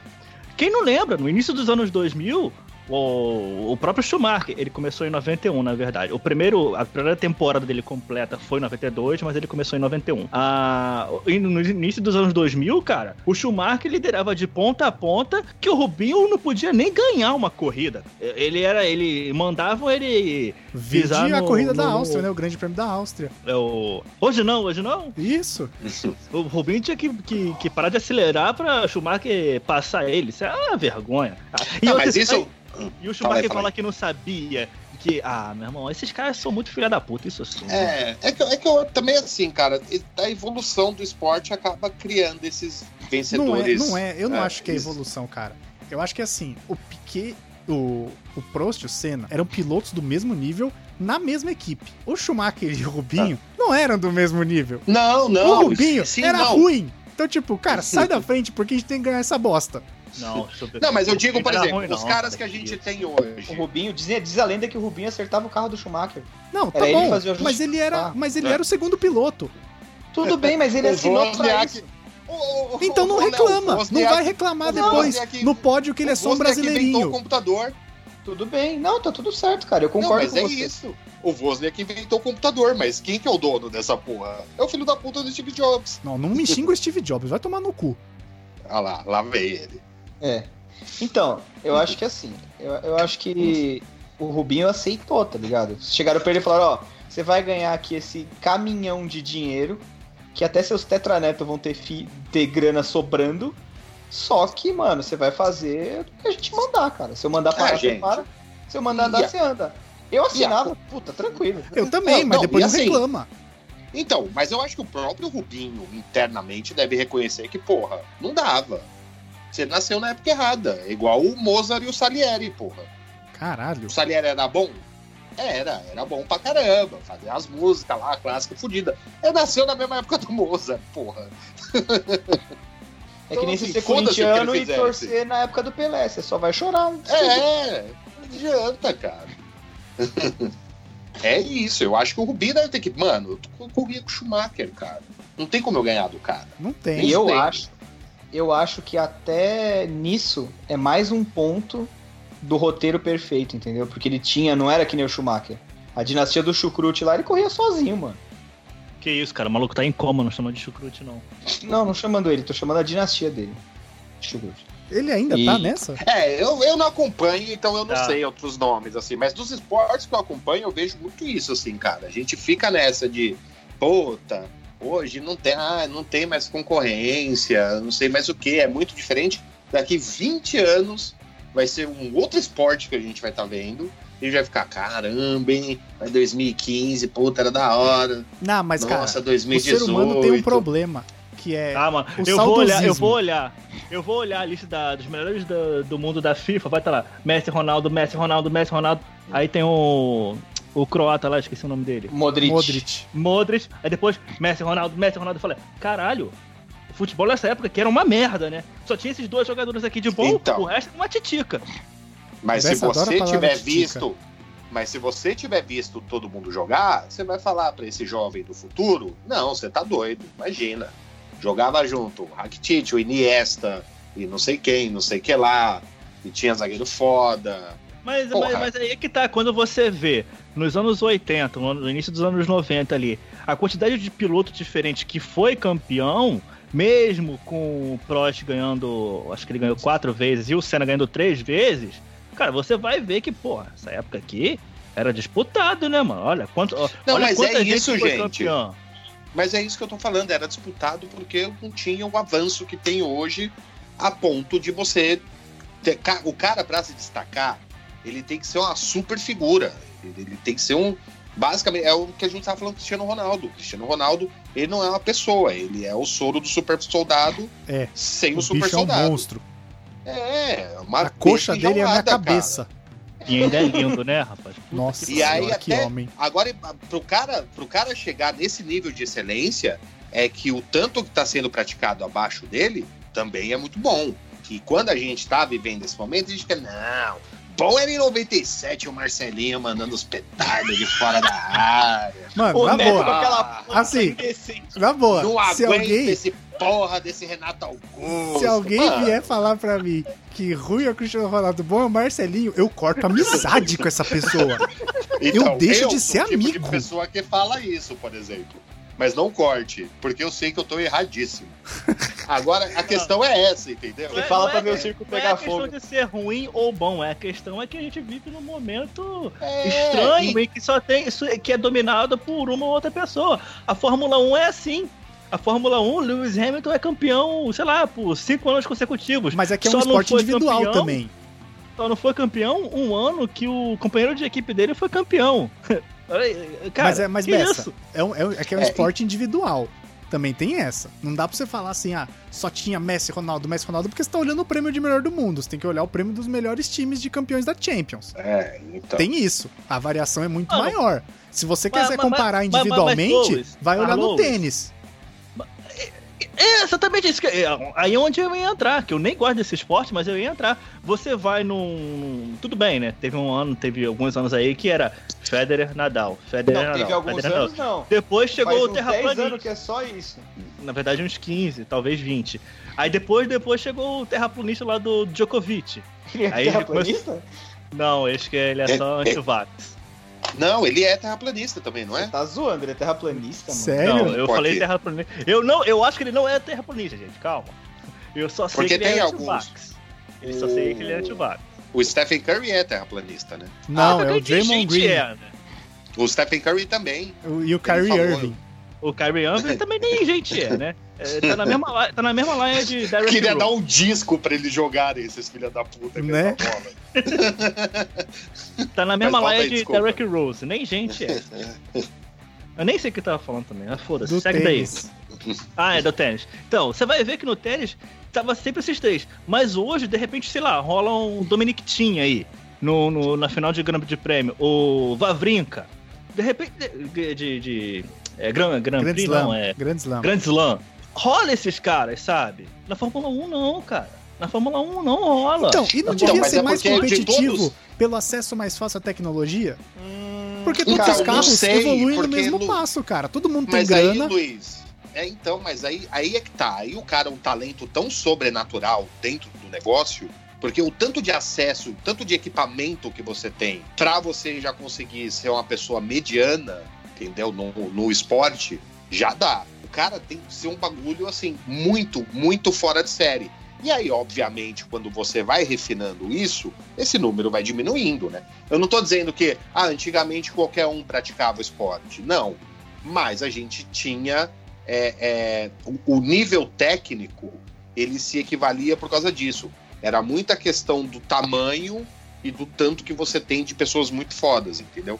Quem não lembra, no início dos anos 2000, o, o próprio Schumacher, ele começou em 91, na verdade. O primeiro, a primeira temporada dele completa foi em 92, mas ele começou em 91. Ah, no início dos anos 2000, cara, o Schumacher liderava de ponta a ponta que o Rubinho não podia nem ganhar uma corrida. Ele era, ele mandava ele Vide Pisar a no- corrida da no- Áustria, né? O Grande Prêmio da Áustria. é o hoje não, hoje não. Isso. O Rubinho tinha que, que, que parar de acelerar pra Schumacher passar ele. Isso é uma vergonha. Ah, E, Não, mas isso. E o Fala Schumacher aí, fala falar aí. que não sabia. Que, ah, meu irmão, esses caras são muito filha da puta, isso sim. É, é que, é que eu também assim, cara, a evolução do esporte acaba criando esses Não é, vencedores. não é. Eu não É, acho que é evolução, cara. Eu acho que assim, o Piquet, o, o Prost e o Senna eram pilotos do mesmo nível na mesma equipe. O Schumacher e o Rubinho não eram do mesmo nível. Não, não. o Rubinho sim, era não. ruim. Então, tipo, cara, sai da frente porque a gente tem que ganhar essa bosta. Não, Não, mas eu digo, por exemplo, ruim, os não, caras cara, que a gente tem O hoje. Rubinho, diz, diz a lenda que o Rubinho acertava o carro do Schumacher. Não, tá Era bom. o Mas ele era, carro. mas ele É. era o segundo piloto. Tudo bem, mas ele O assinou pra isso. O- o- o- Então não o- reclama. o Não vai reclamar o depois no pódio que ele é só um o inventou o brasileirinho. computador. Tudo bem. Não, tá tudo certo, cara. Eu concordo mas com é você. isso. O Wozniak inventou o computador, mas quem que é o dono dessa porra? É o filho da puta do Steve Jobs. Não, não me xinga o Steve Jobs, vai tomar no cu. Ah lá, lá veio ele. É. Então, eu acho que assim, eu, eu acho que o Rubinho aceitou, tá ligado? Chegaram pra ele e falaram, ó, você vai ganhar aqui esse caminhão de dinheiro, que até seus tetranetos vão ter, fi, ter grana sobrando, só que, mano, você vai fazer o que a gente mandar, cara. Se eu mandar parar, Ah, você para. Se eu mandar andar, E a- você anda. Eu assinava, puta, tranquilo. Eu também, Não, mas não, depois não assim, reclama. Então, mas eu acho que o próprio Rubinho, internamente, deve reconhecer que, porra, não dava. Você nasceu na época errada. Igual o Mozart e o Salieri, porra. Caralho. O Salieri era bom? Era, era bom pra caramba. Fazer as músicas lá, clássica fudida. Ele nasceu na mesma época do Mozart, porra. É que nem Então, se ser assim, corintiano e torcer na época do Pelé, você só vai chorar. É, não adianta, cara. É isso, eu acho que o Rubinho deve ter que. Mano, eu tô com o Rubinho com o Schumacher, cara. Não tem como eu ganhar do cara. Não tem. E eu tem. acho, eu acho que até nisso é mais um ponto do roteiro perfeito, entendeu? Porque ele tinha, não era que nem o Schumacher. A dinastia do Chucrute lá, ele corria sozinho, mano. Que isso, cara, o maluco tá em coma, não chama de chucrute, não. Não, não chamando ele, tô chamando a dinastia dele. Chucrute. Ele ainda E- tá nessa? É, eu, eu não acompanho, então eu não Tá. sei outros nomes, assim. Mas dos esportes que eu acompanho, eu vejo muito isso, assim, cara. A gente fica nessa de, puta, hoje não tem, ah, não tem mais concorrência, não sei mais o que, é muito diferente. Daqui 20 anos vai ser um outro esporte que a gente vai estar vendo. E vai ficar, caramba, hein? Vai 2015, puta, era da hora. Não, mas Nossa, cara, o 2018. ser humano tem um problema, que é Tá, mano, o eu vou olhar, eu vou olhar. Eu vou olhar a lista da- dos melhores do, do mundo da FIFA, vai estar lá. Messi, Ronaldo, Messi, Ronaldo, Messi, Ronaldo. Aí tem o. O croata lá, esqueci o nome dele. Modric. Modric. Modric. Aí depois, Messi, Ronaldo, Messi, Ronaldo. Eu falei, caralho, o futebol nessa época que era uma merda, né? Só tinha esses dois jogadores aqui de bom, Então. o resto uma titica. Mas se você palavra tiver visto, mas se você tiver visto todo mundo jogar, você vai falar pra esse jovem do futuro? Não, você tá doido, imagina. Jogava junto o Rakitic, o Iniesta e não sei quem, não sei que lá, e tinha zagueiro foda. Mas, mas, mas aí é que tá, quando você vê nos anos 80, no, início dos anos 90 ali, a quantidade de piloto diferente que foi campeão, mesmo com o Prost ganhando, acho que ele ganhou quatro vezes e o Senna ganhando três vezes, cara, você vai ver que, porra, essa época aqui era disputado, né, mano? Olha, quanto, Não, olha mas é isso, gente. campeã. Mas é isso que eu tô falando, era disputado porque não tinha o avanço que tem hoje a ponto de você ter, o cara pra se destacar, ele tem que ser uma super figura. Ele, tem que ser um basicamente é o que a gente tava falando do Cristiano Ronaldo. O Cristiano Ronaldo, ele não é uma pessoa, ele é o soro do super soldado É, sem o, o super bicho é um soldado. monstro. É, uma A coxa dele é a minha enjaulada, cabeça. E ainda é lindo, né, rapaz? Puta Nossa que E aí senhora, que até- homem. Agora, pro cara, pro cara chegar nesse nível de excelência, é que o tanto que está sendo praticado abaixo dele também é muito bom. Que quando a gente tá vivendo esse momento, a gente fica, não, bom era em 97 o Marcelinho mandando os petardos de fora da área. Mano, O na Neto com boa. aquela assim. Na boa. Não alguém, esse porra desse Renato Augusto. se alguém Mano, vier falar pra mim que ruim é o Cristiano Ronaldo, bom é o Marcelinho, eu corto amizade com essa pessoa. eu deixo de sou ser o tipo amigo. de pessoa que fala isso, por exemplo. Mas não corte, porque eu sei que eu tô erradíssimo. Agora, a questão é essa, entendeu? Você fala não pra é- meu circo Não é pegar a questão fogo. de ser ruim ou bom, é a questão é que a gente vive num momento É, estranho e- e que só tem isso que é dominado por uma ou outra pessoa. A Fórmula 1 é assim. A Fórmula 1, Lewis Hamilton é campeão, sei lá, por cinco anos consecutivos. Mas é que é Só um não esporte individual campeão. também. Só não foi campeão um ano que o companheiro de equipe dele foi campeão. Cara, mas é, mas que Bessa, isso? é, um, é, um- é que é um É, esporte individual. Também tem essa. Não dá pra você falar assim, ah, só tinha Messi, Ronaldo, Messi, Ronaldo, porque você tá olhando o prêmio de melhor do mundo. Você tem que olhar o prêmio dos melhores times de campeões da Champions. É, então. Tem isso. A variação é muito Ah, maior. Se você Mas- quiser mas- comparar mas- mas- individualmente, Lois, vai mas, olhar no tênis. É exatamente isso. Que, é, aí é onde eu ia entrar, que eu nem gosto desse esporte, mas eu ia entrar. Você vai num. Tudo bem, né? Teve um ano, teve alguns anos aí que era Federer Nadal. Federer Não, Nadal. teve alguns Federer, anos, Nadal. não. Depois chegou Faz o uns 10 terraplanista. anos que é só isso. Na verdade, uns 15, talvez 20. Aí depois, depois chegou o terraplanista lá do Djokovic. Ele é Aí terraplanista? Não, acho que ele é só anti-vax. Não, ele é terraplanista também, não é? Você tá zoando, ele é terraplanista, mano. Sério? Não, eu Por falei quê? terraplanista. Eu não, eu acho que ele não é terraplanista, gente. Calma. Eu só sei Porque que ele tem é alguns. anti-vax. Ele só sei que ele é anti-vax. O Stephen Curry é terraplanista, né? Não, Ah, é o Draymond Green é, né? O Stephen Curry também. o- e o Kyrie. Irving. O Kyrie Irving também nem gente é, né? É, tá, na mesma, tá na mesma linha de Derrick Queria dar um disco pra eles jogarem, esses filha da puta. com Né? essa bola. Tá na mesma linha aí, de desculpa. Derrick Rose. Nem gente é. Eu nem sei o que eu tava falando também, mas foda-se. Segue tênis. daí. Ah, é do tênis. Então, você vai ver que no tênis tava sempre esses três. Mas hoje, de repente, sei lá, rola um Dominic Thiem aí. No, no- na final de Grande de Prêmio. O Vavrinka. De repente. De. de, de- é, Grand, Grand Grand Prix, Slam. não, é. Grand Slam. Grand Slam. Rola esses caras, sabe? Na Fórmula 1 não, cara. Na Fórmula 1 não rola. Então, e não Então, devia ser é mais de competitivo todos- pelo acesso mais fácil à tecnologia? Hum, Porque todos Cara, os carros sei, evoluem no mesmo Lu- passo, cara. Todo mundo tem Mas aí, grana. Luiz, É, então, mas aí, aí é que tá. Aí o cara é um talento tão sobrenatural dentro do negócio, porque o tanto de acesso, o tanto de equipamento que você tem pra você já conseguir ser uma pessoa mediana, entendeu? No, no esporte, já dá. O cara tem que ser um bagulho, assim, muito, muito fora de série. E aí, obviamente, quando você vai refinando isso, esse número vai diminuindo, né? Eu não tô dizendo que, ah, antigamente qualquer um praticava esporte. Não. Mas a gente tinha é, é, o, o nível técnico ele se equivalia por causa disso. Era muita questão do tamanho e do tanto que você tem de pessoas muito fodas, entendeu?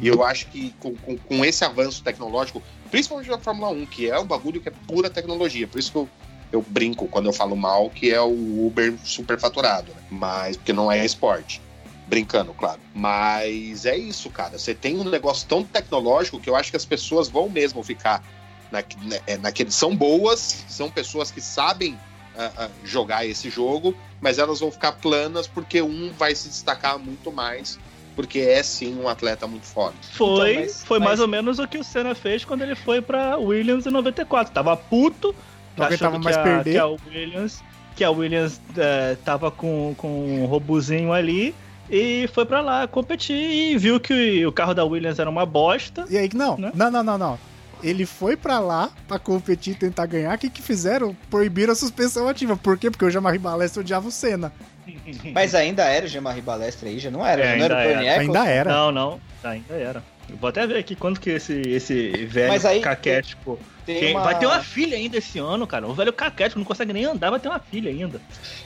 E eu acho que com, com, com esse avanço tecnológico, principalmente da Fórmula 1, que é um bagulho que é pura tecnologia, por isso que eu, eu brinco quando eu falo mal, que é o Uber superfaturado, né? mas porque não é esporte. Brincando, claro. Mas é isso, cara. Você tem um negócio tão tecnológico que eu acho que as pessoas vão mesmo ficar na, na, naquele. São boas, são pessoas que sabem uh, uh, jogar esse jogo, mas elas vão ficar planas porque um vai se destacar muito mais porque é sim um atleta muito foda. Foi, Então, mas- foi mas- mais ou menos o que o Senna fez quando ele foi pra Williams em 94. Tava puto, aguentava achando mais que a, perder. que a Williams, que a Williams eh, tava com, com um robozinho ali e foi pra lá competir e viu que o carro da Williams era uma bosta. E aí, não, Né? não, não, não, não. Ele foi pra lá pra competir e tentar ganhar. O que que fizeram? Proibiram a suspensão ativa. Por quê? Porque o Jean-Marie Balestre odiava o Senna. Mas ainda era o Jean-Marie Balestre aí, já não era? É, já não era o ainda? Ainda era. Não, não, ainda era. Eu vou até ver aqui quanto que esse, esse velho Mas aí caquético. Tem Quem- uma- Vai ter uma filha ainda esse ano, cara. O velho caquético não consegue nem andar, vai ter uma filha ainda.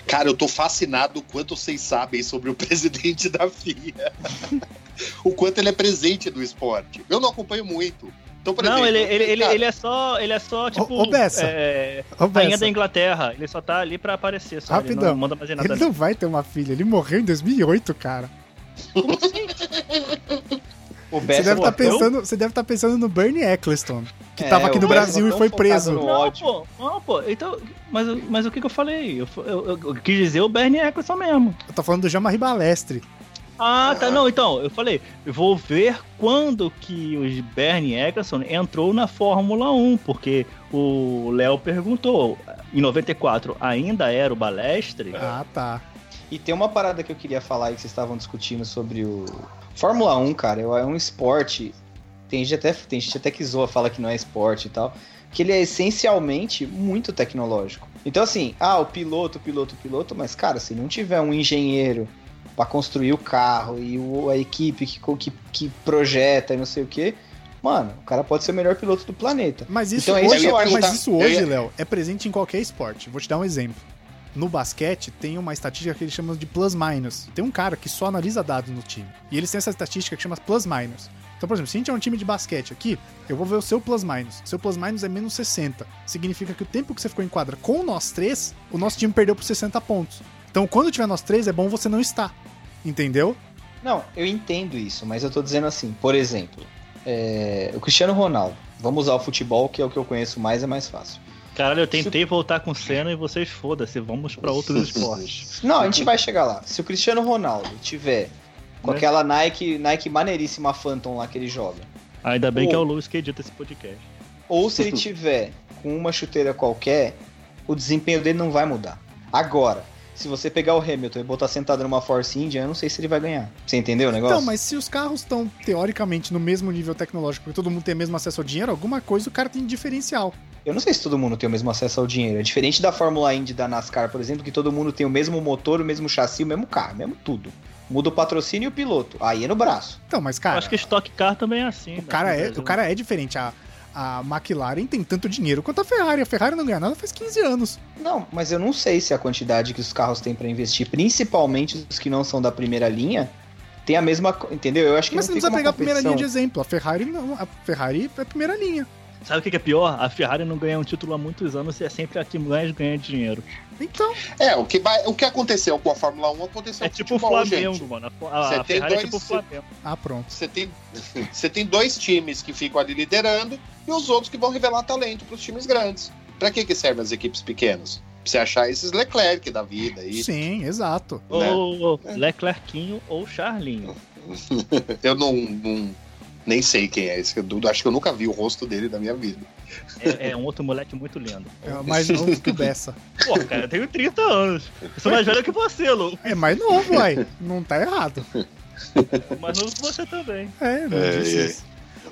Cara, eu tô fascinado o quanto vocês sabem sobre o presidente da FIA. o quanto ele é presente do esporte. Eu não acompanho muito. Então, por não, exemplo, ele, ele, ele, ele é só. Ele é só, tipo. ô, Bessa. é, rainha da Inglaterra. Ele só tá ali pra aparecer. Só. Ele Rapidão. não manda mais nada. ele não vai ter uma filha. Ele morreu em 2008, cara. O Você Bessa deve estar morreu? pensando, você deve tá pensando no Bernie Eccleston, que É, tava aqui o no Brasil tá e foi preso. Não, pô, não, pô. Então. Mas, mas o que, que eu falei? Eu, eu, eu- eu quis dizer o Bernie Eccleston mesmo. Eu tô falando do Jean-Marie Balestre. Ah, tá. Não, então, eu falei, eu vou ver quando que o Bernie Eccleston entrou na Fórmula 1, porque o Léo perguntou, em 94 ainda era o Balestre? Ah, tá. E tem uma parada que eu queria falar aí que vocês estavam discutindo sobre o. Fórmula 1, cara, é um esporte. Tem gente até, tem gente até que zoa, fala que não é esporte e tal. Que ele é essencialmente muito tecnológico. Então, assim, ah, o piloto, o piloto, o piloto, mas, cara, se não tiver um engenheiro pra construir o carro e o- a equipe que, que, que projeta e não sei o que, mano, o cara pode ser o melhor piloto do planeta. Mas isso Então, é isso hoje, que eu mas isso hoje, ia- Léo, é presente em qualquer esporte. Vou te dar um exemplo. No basquete, tem uma estatística que eles chamam de plus-minus. Tem um cara que só analisa dados no time. E eles têm essa estatística que chama plus-minus. Então, por exemplo, se a gente é um time de basquete aqui, eu vou ver o seu plus-minus. Seu plus-minus é menos 60. Significa que o tempo que você ficou em quadra com nós três, o nosso time perdeu por 60 pontos. Então, quando tiver nós três, é bom você não estar. Entendeu? Não, eu entendo isso, mas eu tô dizendo assim, por exemplo, é, o Cristiano Ronaldo. Vamos usar o futebol, que é o que eu conheço mais, é mais fácil. Caralho, eu tentei voltar com o Senna e vocês foda-se, vamos pra outros esportes. Não, a gente vai chegar lá. Se o Cristiano Ronaldo tiver com Né? aquela Nike, Nike maneiríssima Phantom lá que ele joga, Ainda bem que é o Ou- Luiz que edita esse podcast. ou se ele tiver com uma chuteira qualquer, o desempenho dele não vai mudar. Agora, se você pegar o Hamilton e botar sentado numa Force India, eu não sei se ele vai ganhar. Você entendeu o negócio? Então, mas se os carros estão, teoricamente, no mesmo nível tecnológico, porque todo mundo tem o mesmo acesso ao dinheiro, alguma coisa o cara tem de diferencial. Eu não sei se todo mundo tem o mesmo acesso ao dinheiro. É diferente da Fórmula Indy da NASCAR, por exemplo, que todo mundo tem o mesmo motor, o mesmo chassi, o mesmo carro, o mesmo tudo. Muda o patrocínio e o piloto. Aí é no braço. Então, mas, Eu cara, acho que Stock Car também é assim. o, cara é, o cara é diferente. A, a McLaren tem tanto dinheiro quanto a Ferrari. A Ferrari não ganha nada faz 15 anos. Não, mas eu não sei se a quantidade que os carros têm pra investir, principalmente os que não são da primeira linha, tem a mesma. Entendeu? Eu acho que Mas você não não tem precisa pegar a primeira linha de exemplo. A Ferrari não. A Ferrari é a primeira linha. Sabe o que é pior? A Ferrari não ganha um título há muitos anos e é sempre a que mais ganha dinheiro. Então, É, o que, vai, o que aconteceu com a Fórmula 1 aconteceu É com tipo o futebol, Flamengo, gente. mano. A, a Ferrari é dois- tipo o Flamengo. ah, pronto. Você tem, você tem dois times que ficam ali liderando e os outros que vão revelar talento para os times grandes. Pra que, que servem as equipes pequenas? Pra você achar esses Leclerc da vida aí. Sim, exato. Né? Ou Leclerquinho ou Charlinho. Eu não, não, Nem sei quem é esse. Eu acho que eu nunca vi o rosto dele na minha vida. É, é um outro moleque muito lindo. É mais novo que o Bessa. Pô, cara, eu tenho 30 anos. Eu sou mais velho que você, Lu. É mais novo, uai. Não tá errado. Mais novo que você também. É, não É, disse é. isso.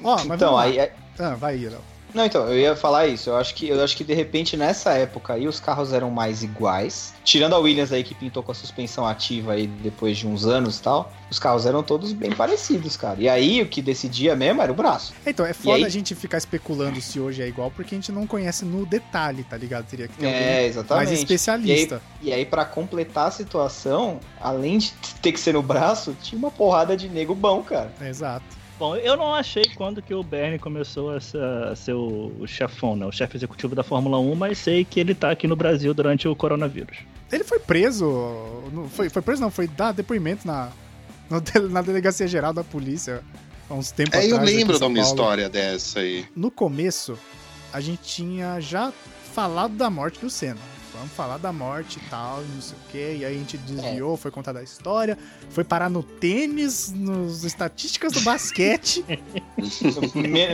Ó, mas Então, vamos lá. aí, Ah, vai aí, Léo. Não, então, eu ia falar isso. Eu acho que eu acho que de repente nessa época aí os carros eram mais iguais. Tirando a Williams aí que pintou com a suspensão ativa aí depois de uns anos e tal, os carros eram todos bem parecidos, cara. E aí o que decidia mesmo era o braço. Então, é foda aí? a gente ficar especulando se hoje é igual, porque a gente não conhece no detalhe, tá ligado? Teria que ter É, mais especialista. E aí pra completar a situação, além de ter que ser no braço, tinha uma porrada de nego bom, cara. Exato. Bom, eu não achei quando que o Bernie começou a ser, o, chefão, né? O chefe executivo da Fórmula 1, mas sei que ele tá aqui no Brasil durante o coronavírus. Ele foi preso. Foi, foi preso, não, foi dar depoimento na, na delegacia geral da polícia há uns tempos É, atrás. eu lembro de uma Paulo. história dessa aí. No começo, a gente tinha já falado da morte do Senna. Vamos falar da morte e tal, não sei o quê. E aí a gente desviou, foi contar da história, foi parar no tênis, nas estatísticas do basquete.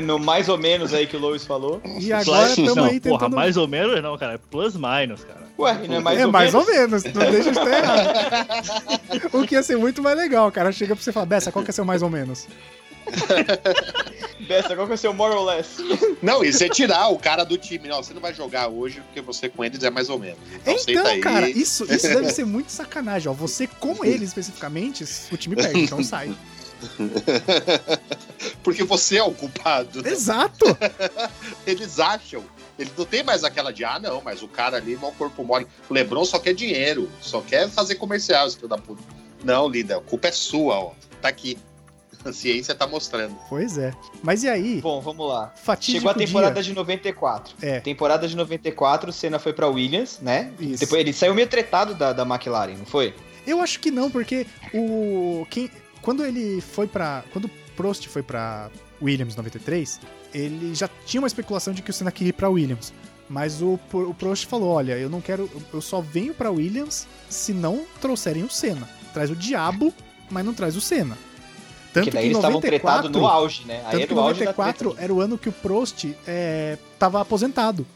No, mais ou menos aí que o Lois falou. e agora estamos aí porra, tentando. mais ou menos não, cara. É plus minus, cara. Ué, não é mais é ou mais menos? ou menos, não deixa de estar errado. o que ia ser muito mais legal, cara. Chega pra você e fala, Bessa, qual que é seu mais ou menos? Bessa, qual que é o seu more or less? Não, e você tirar o cara do time. Não, você não vai jogar hoje porque você com eles é mais ou menos. Então, senta Então, aí. cara, isso, isso deve ser muito sacanagem, ó. Você com ele especificamente, o time perde, então sai. Porque você é o culpado. Exato! Eles acham. Ele não tem mais aquela de, ah, não, mas o cara ali, mau corpo mole. O Lebron só quer dinheiro, só quer fazer comercial, filho da puta. Não, linda, a culpa é sua, ó. Tá aqui. A ciência tá mostrando. Pois é. Mas e aí? Bom, vamos lá. Fatídico Chegou a temporada dia. de 94. É. Temporada de 94, o Senna foi pra Williams, né? Isso. Depois ele saiu meio tretado da, da McLaren, não foi? Eu acho que não, porque o quem quando ele foi pra. quando o Prost foi pra Williams 93, ele já tinha uma especulação de que o Senna queria ir pra Williams. Mas o, o Prost falou: "Olha, eu não quero, eu só venho pra Williams se não trouxerem o Senna. Traz o diabo, mas não traz o Senna." Tanto Porque daí que em eles estavam 94, tretados no auge, né? Aí tanto era que da 94 treta. era o ano que o Prost é, tava aposentado.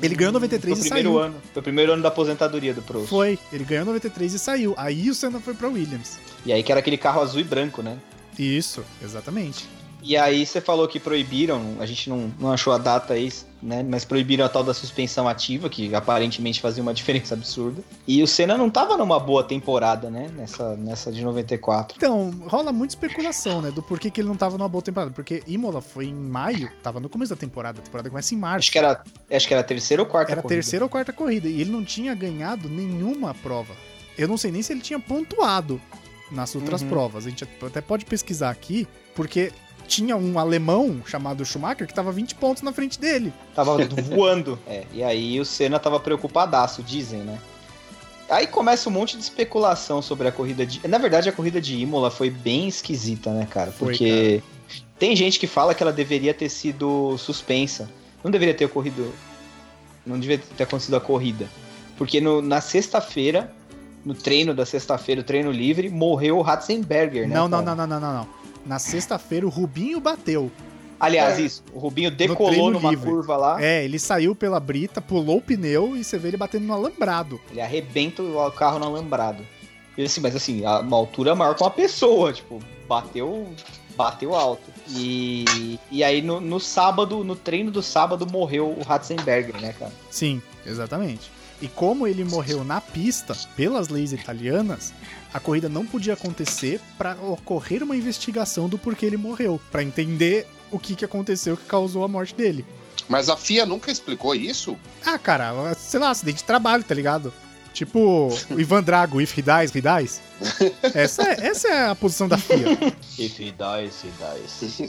Ele ganhou Foi 93 o e primeiro saiu. ano. Foi o primeiro ano da aposentadoria do Prost. Foi, ele ganhou 93 e saiu. Aí o Senna foi pra Williams. E aí que era aquele carro azul e branco, né? Isso, exatamente. E aí você falou que proibiram, a gente não, não achou a data aí, né? Mas proibiram a tal da suspensão ativa, que aparentemente fazia uma diferença absurda. E o Senna não tava numa boa temporada, né? Nessa, nessa de 94. Então, rola muita especulação, né? Do porquê que ele não tava numa boa temporada. Porque Imola foi em maio, tava no começo da temporada. A temporada começa em março. Acho que era, acho que era a terceira ou quarta Era a corrida. terceira ou quarta corrida. E ele não tinha ganhado nenhuma prova. Eu não sei nem se ele tinha pontuado nas outras Uhum. provas. A gente até pode pesquisar aqui, porque tinha um alemão chamado Schumacher que tava 20 pontos na frente dele. Tava voando. É, e aí o Senna tava preocupadaço, dizem, né? Aí começa um monte de especulação sobre a corrida de. Na verdade, a corrida de Imola foi bem esquisita, né, cara? Foi, Porque tem gente que fala que ela deveria ter sido suspensa. Não deveria ter ocorrido. Não deveria ter acontecido a corrida. Porque no- na sexta-feira, no treino da sexta-feira, o treino livre, morreu o Ratzenberger, né? não, não, cara? não, não, não, não, não. Na sexta-feira o Rubinho bateu. Aliás, É. isso. O Rubinho decolou numa livre. curva lá. É, ele saiu pela brita, pulou o pneu e você vê ele batendo no alambrado. Ele arrebenta o carro no alambrado. E assim, mas assim, a- uma altura maior que uma pessoa, tipo, bateu, bateu alto. E, e aí no, no sábado, no treino do sábado, morreu o Ratzenberger, né, cara? Sim, exatamente. E como ele morreu na pista, pelas leis italianas, a corrida não podia acontecer para ocorrer uma investigação do porquê ele morreu, Pra entender o que, que aconteceu que causou a morte dele. Mas a FIA nunca explicou isso? Ah, cara, sei lá, acidente de trabalho, tá ligado? Tipo, o Ivan Drago, if he dies, he dies. Essa é, essa é a posição da FIA. If he dies, he dies.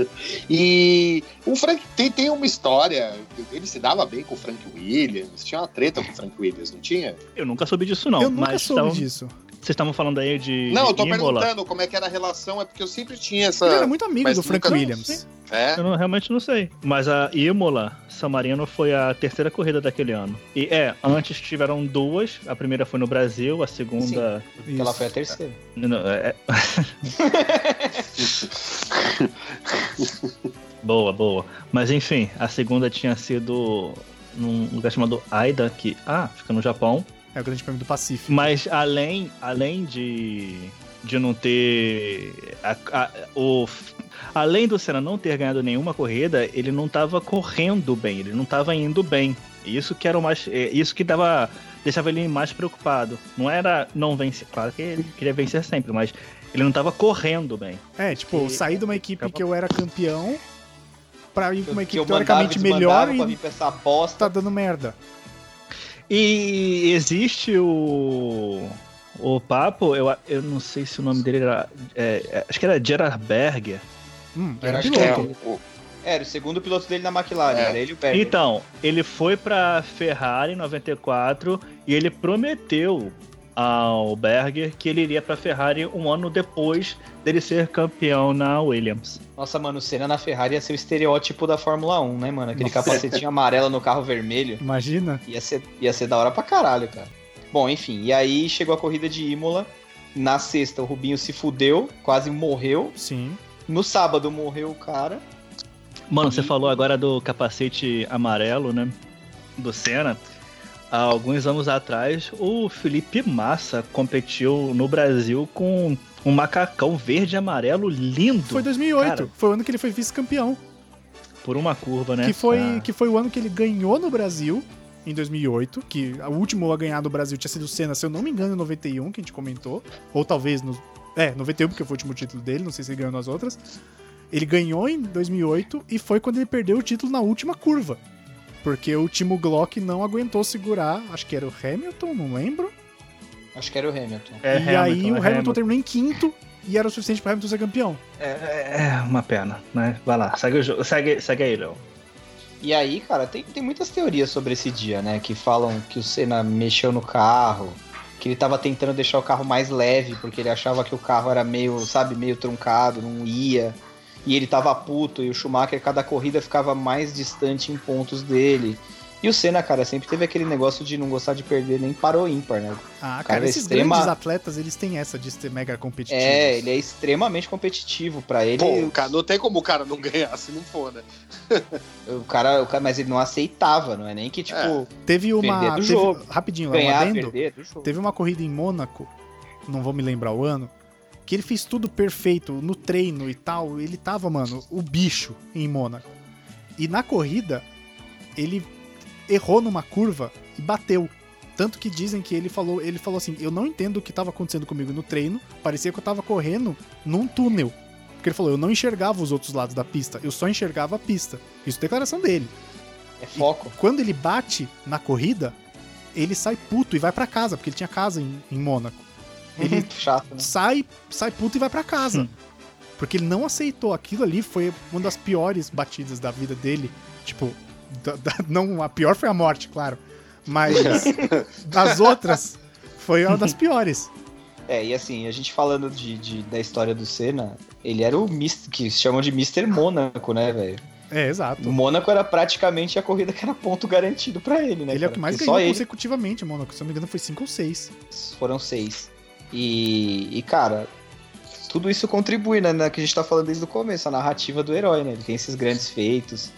E o Frank tem, tem uma história. Ele se dava bem com o Frank Williams. Tinha uma treta com o Frank Williams, não tinha? Eu nunca soube disso, não. eu nunca mas soube tavam- disso. Vocês estavam falando aí de. Não, eu tô Imola. perguntando como é que era a relação, é porque eu sempre tinha essa. Ele era muito amigo mas do Frank nunca- Williams. É? Eu não- realmente não sei. Mas a Imola San Marino foi a terceira corrida daquele ano. E é, antes tiveram duas. A primeira foi no Brasil, a segunda. Que ela foi a terceira. Não, é- boa, boa. Mas enfim, a segunda tinha sido num lugar chamado Aida, que. Ah, fica no Japão. É o Grande Prêmio do Pacífico. Mas além, além de, de não ter. a- a- o, além do Senna não ter ganhado nenhuma corrida, ele não estava correndo bem, ele não estava indo bem. Isso que era o mais. é, Isso que dava, deixava ele mais preocupado. Não era não vencer. Claro que ele queria vencer sempre, mas ele não estava correndo bem. É, tipo, eu E- saí de uma equipe Acabou. que eu era campeão pra ir pra uma Que eu equipe mandava e teoricamente melhor desmandava pra vir e pra essa bosta. tá dando merda. E existe o. O papo, eu, eu não sei se o nome dele era. é, é, acho que era Gerard Berger. Hum, era acho piloto. que É, o- Era o segundo piloto dele na McLaren, É. era ele o Berger. Então, ele foi pra Ferrari em 94 e ele prometeu ao Berger que ele iria pra Ferrari um ano depois dele ser campeão na Williams. Nossa, mano, o Senna na Ferrari ia ser o estereótipo da Fórmula 1, né, mano? Aquele Nossa. capacetinho amarelo no carro vermelho. Imagina. Ia ser, ia ser da hora pra caralho, cara. Bom, enfim, e aí chegou a corrida de Imola. Na sexta, o Rubinho se fudeu, quase morreu. Sim. No sábado, morreu o cara. Mano, você falou agora do capacete amarelo, né? Do Senna. Há alguns anos atrás, o Felipe Massa competiu no Brasil com um macacão verde e amarelo lindo Foi 2008. Cara. Foi o ano que ele foi vice-campeão. por uma curva, né? Que, foi, Ah. que foi o ano que ele ganhou no Brasil, em 2008. Que o último a ganhar no Brasil tinha sido o Senna, se eu não me engano, em 91, que a gente comentou. Ou talvez no. É, 91, porque foi o último título dele, não sei se ele ganhou nas outras. Ele ganhou em 2008 e foi quando ele perdeu o título na última curva. Porque o Timo Glock não aguentou segurar, acho que era o Hamilton, não lembro. Acho que era o Hamilton. É e aí Hamilton, o é Hamilton, terminou em quinto e era o suficiente para Hamilton ser campeão. É, é uma pena, né? Vai lá, segue o jogo. Segue, segue aí, Léo. E aí, cara, tem, tem muitas teorias sobre esse dia, né? Que falam que o Senna mexeu no carro, que ele tava tentando deixar o carro mais leve, porque ele achava que o carro era meio, sabe, meio truncado, não ia. E ele tava puto, e o Schumacher, cada corrida, ficava mais distante em pontos dele. E o Senna, cara, sempre teve aquele negócio de não gostar de perder nem para o ímpar, né? Ah, cara, Cara, esses extrema- grandes atletas, eles têm essa de ser mega competitivos. É, ele é extremamente competitivo. Pra ele, Pô, cara, não tem como o cara não ganhar se não for, né? o, cara, o cara, mas ele não aceitava, não é nem que, tipo, É. Teve uma. Teve- jogo. Rapidinho, lá, um ganhar, adendo. perder do jogo. Teve uma corrida em Mônaco, não vou me lembrar o ano, que ele fez tudo perfeito no treino e tal. Ele tava, mano, o bicho em Mônaco. E na corrida, ele errou numa curva e bateu. Tanto que dizem que ele falou, ele falou assim: "Eu não entendo o que tava acontecendo comigo no treino, parecia que eu tava correndo num túnel". Porque ele falou: "Eu não enxergava os outros lados da pista, eu só enxergava a pista". Isso é declaração dele. É foco. Quando ele bate na corrida, ele sai puto e vai pra casa, porque ele tinha casa em, em Mônaco. Ele Chato, né? sai, sai puto e vai pra casa. Hum. Porque ele não aceitou. Aquilo ali foi uma das piores batidas da vida dele. Tipo, da- da- não, a pior foi a morte, claro. Mas das outras, foi uma das piores. É, e assim, a gente falando de, de- da história do Senna, ele era o Mr. que chamam de Mr. Mônaco, né, velho? É, O exato. Mônaco era praticamente a corrida que era ponto garantido pra ele, né? Ele é o cara? que mais Porque ganhou Só ele consecutivamente, Mônaco. Se eu não me engano, foi 5 ou 6. foram seis. E, e, cara, tudo isso contribui, né? Na que a gente tá falando desde o começo, a narrativa do herói, né? Ele tem esses grandes feitos,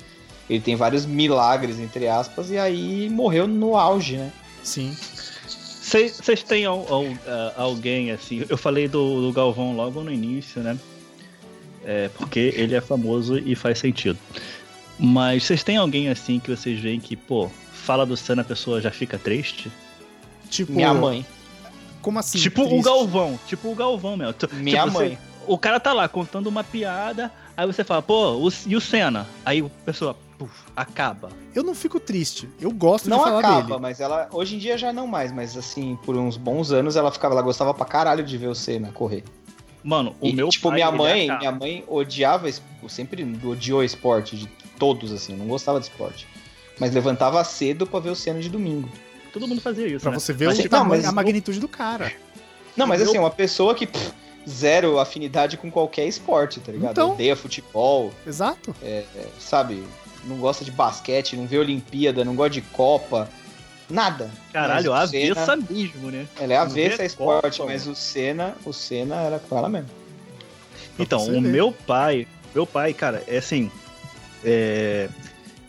ele tem vários milagres, entre aspas, e aí morreu no auge, né? Sim. Vocês têm al- al- ah, alguém assim? Eu falei do, do Galvão logo no início, né? É, porque ele é famoso e faz sentido. Mas vocês têm alguém assim que vocês veem que, pô, fala do Senna, a pessoa já fica triste? Tipo, Minha mãe. Como assim? tipo o triste? Galvão, tipo o Galvão, meu. Tu- Minha tipo, você- mãe. o cara tá lá contando uma piada, aí você fala, pô, o- e o Senna? Aí a pessoa, puf, acaba. Eu não fico triste. Eu gosto Não de falar acaba, dele. mas ela. Hoje em dia já não mais, mas assim, por uns bons anos ela ficava, ela gostava pra caralho de ver o Senna correr. Mano, o E, meu tipo, pai, minha mãe, acaba. minha mãe odiava, sempre odiou esporte, de todos, assim, não gostava de esporte. Mas levantava cedo pra ver o Senna de domingo. Todo mundo fazia isso, Pra né? você ver Mas, o assim, não, mas a magnitude do cara. Não, mas assim, uma pessoa que pff, zero afinidade com qualquer esporte, tá ligado? Então. Odeia futebol, Exato. é, é, sabe? Não gosta de basquete, não vê Olimpíada, não gosta de Copa. Nada. Caralho, Mas o Senna- avessa mesmo, né? Ela é avessa a esporte, Copa, mas o Senna, o Senna era com ela mesmo. Então, o ver. meu pai, meu pai, cara, é assim. é,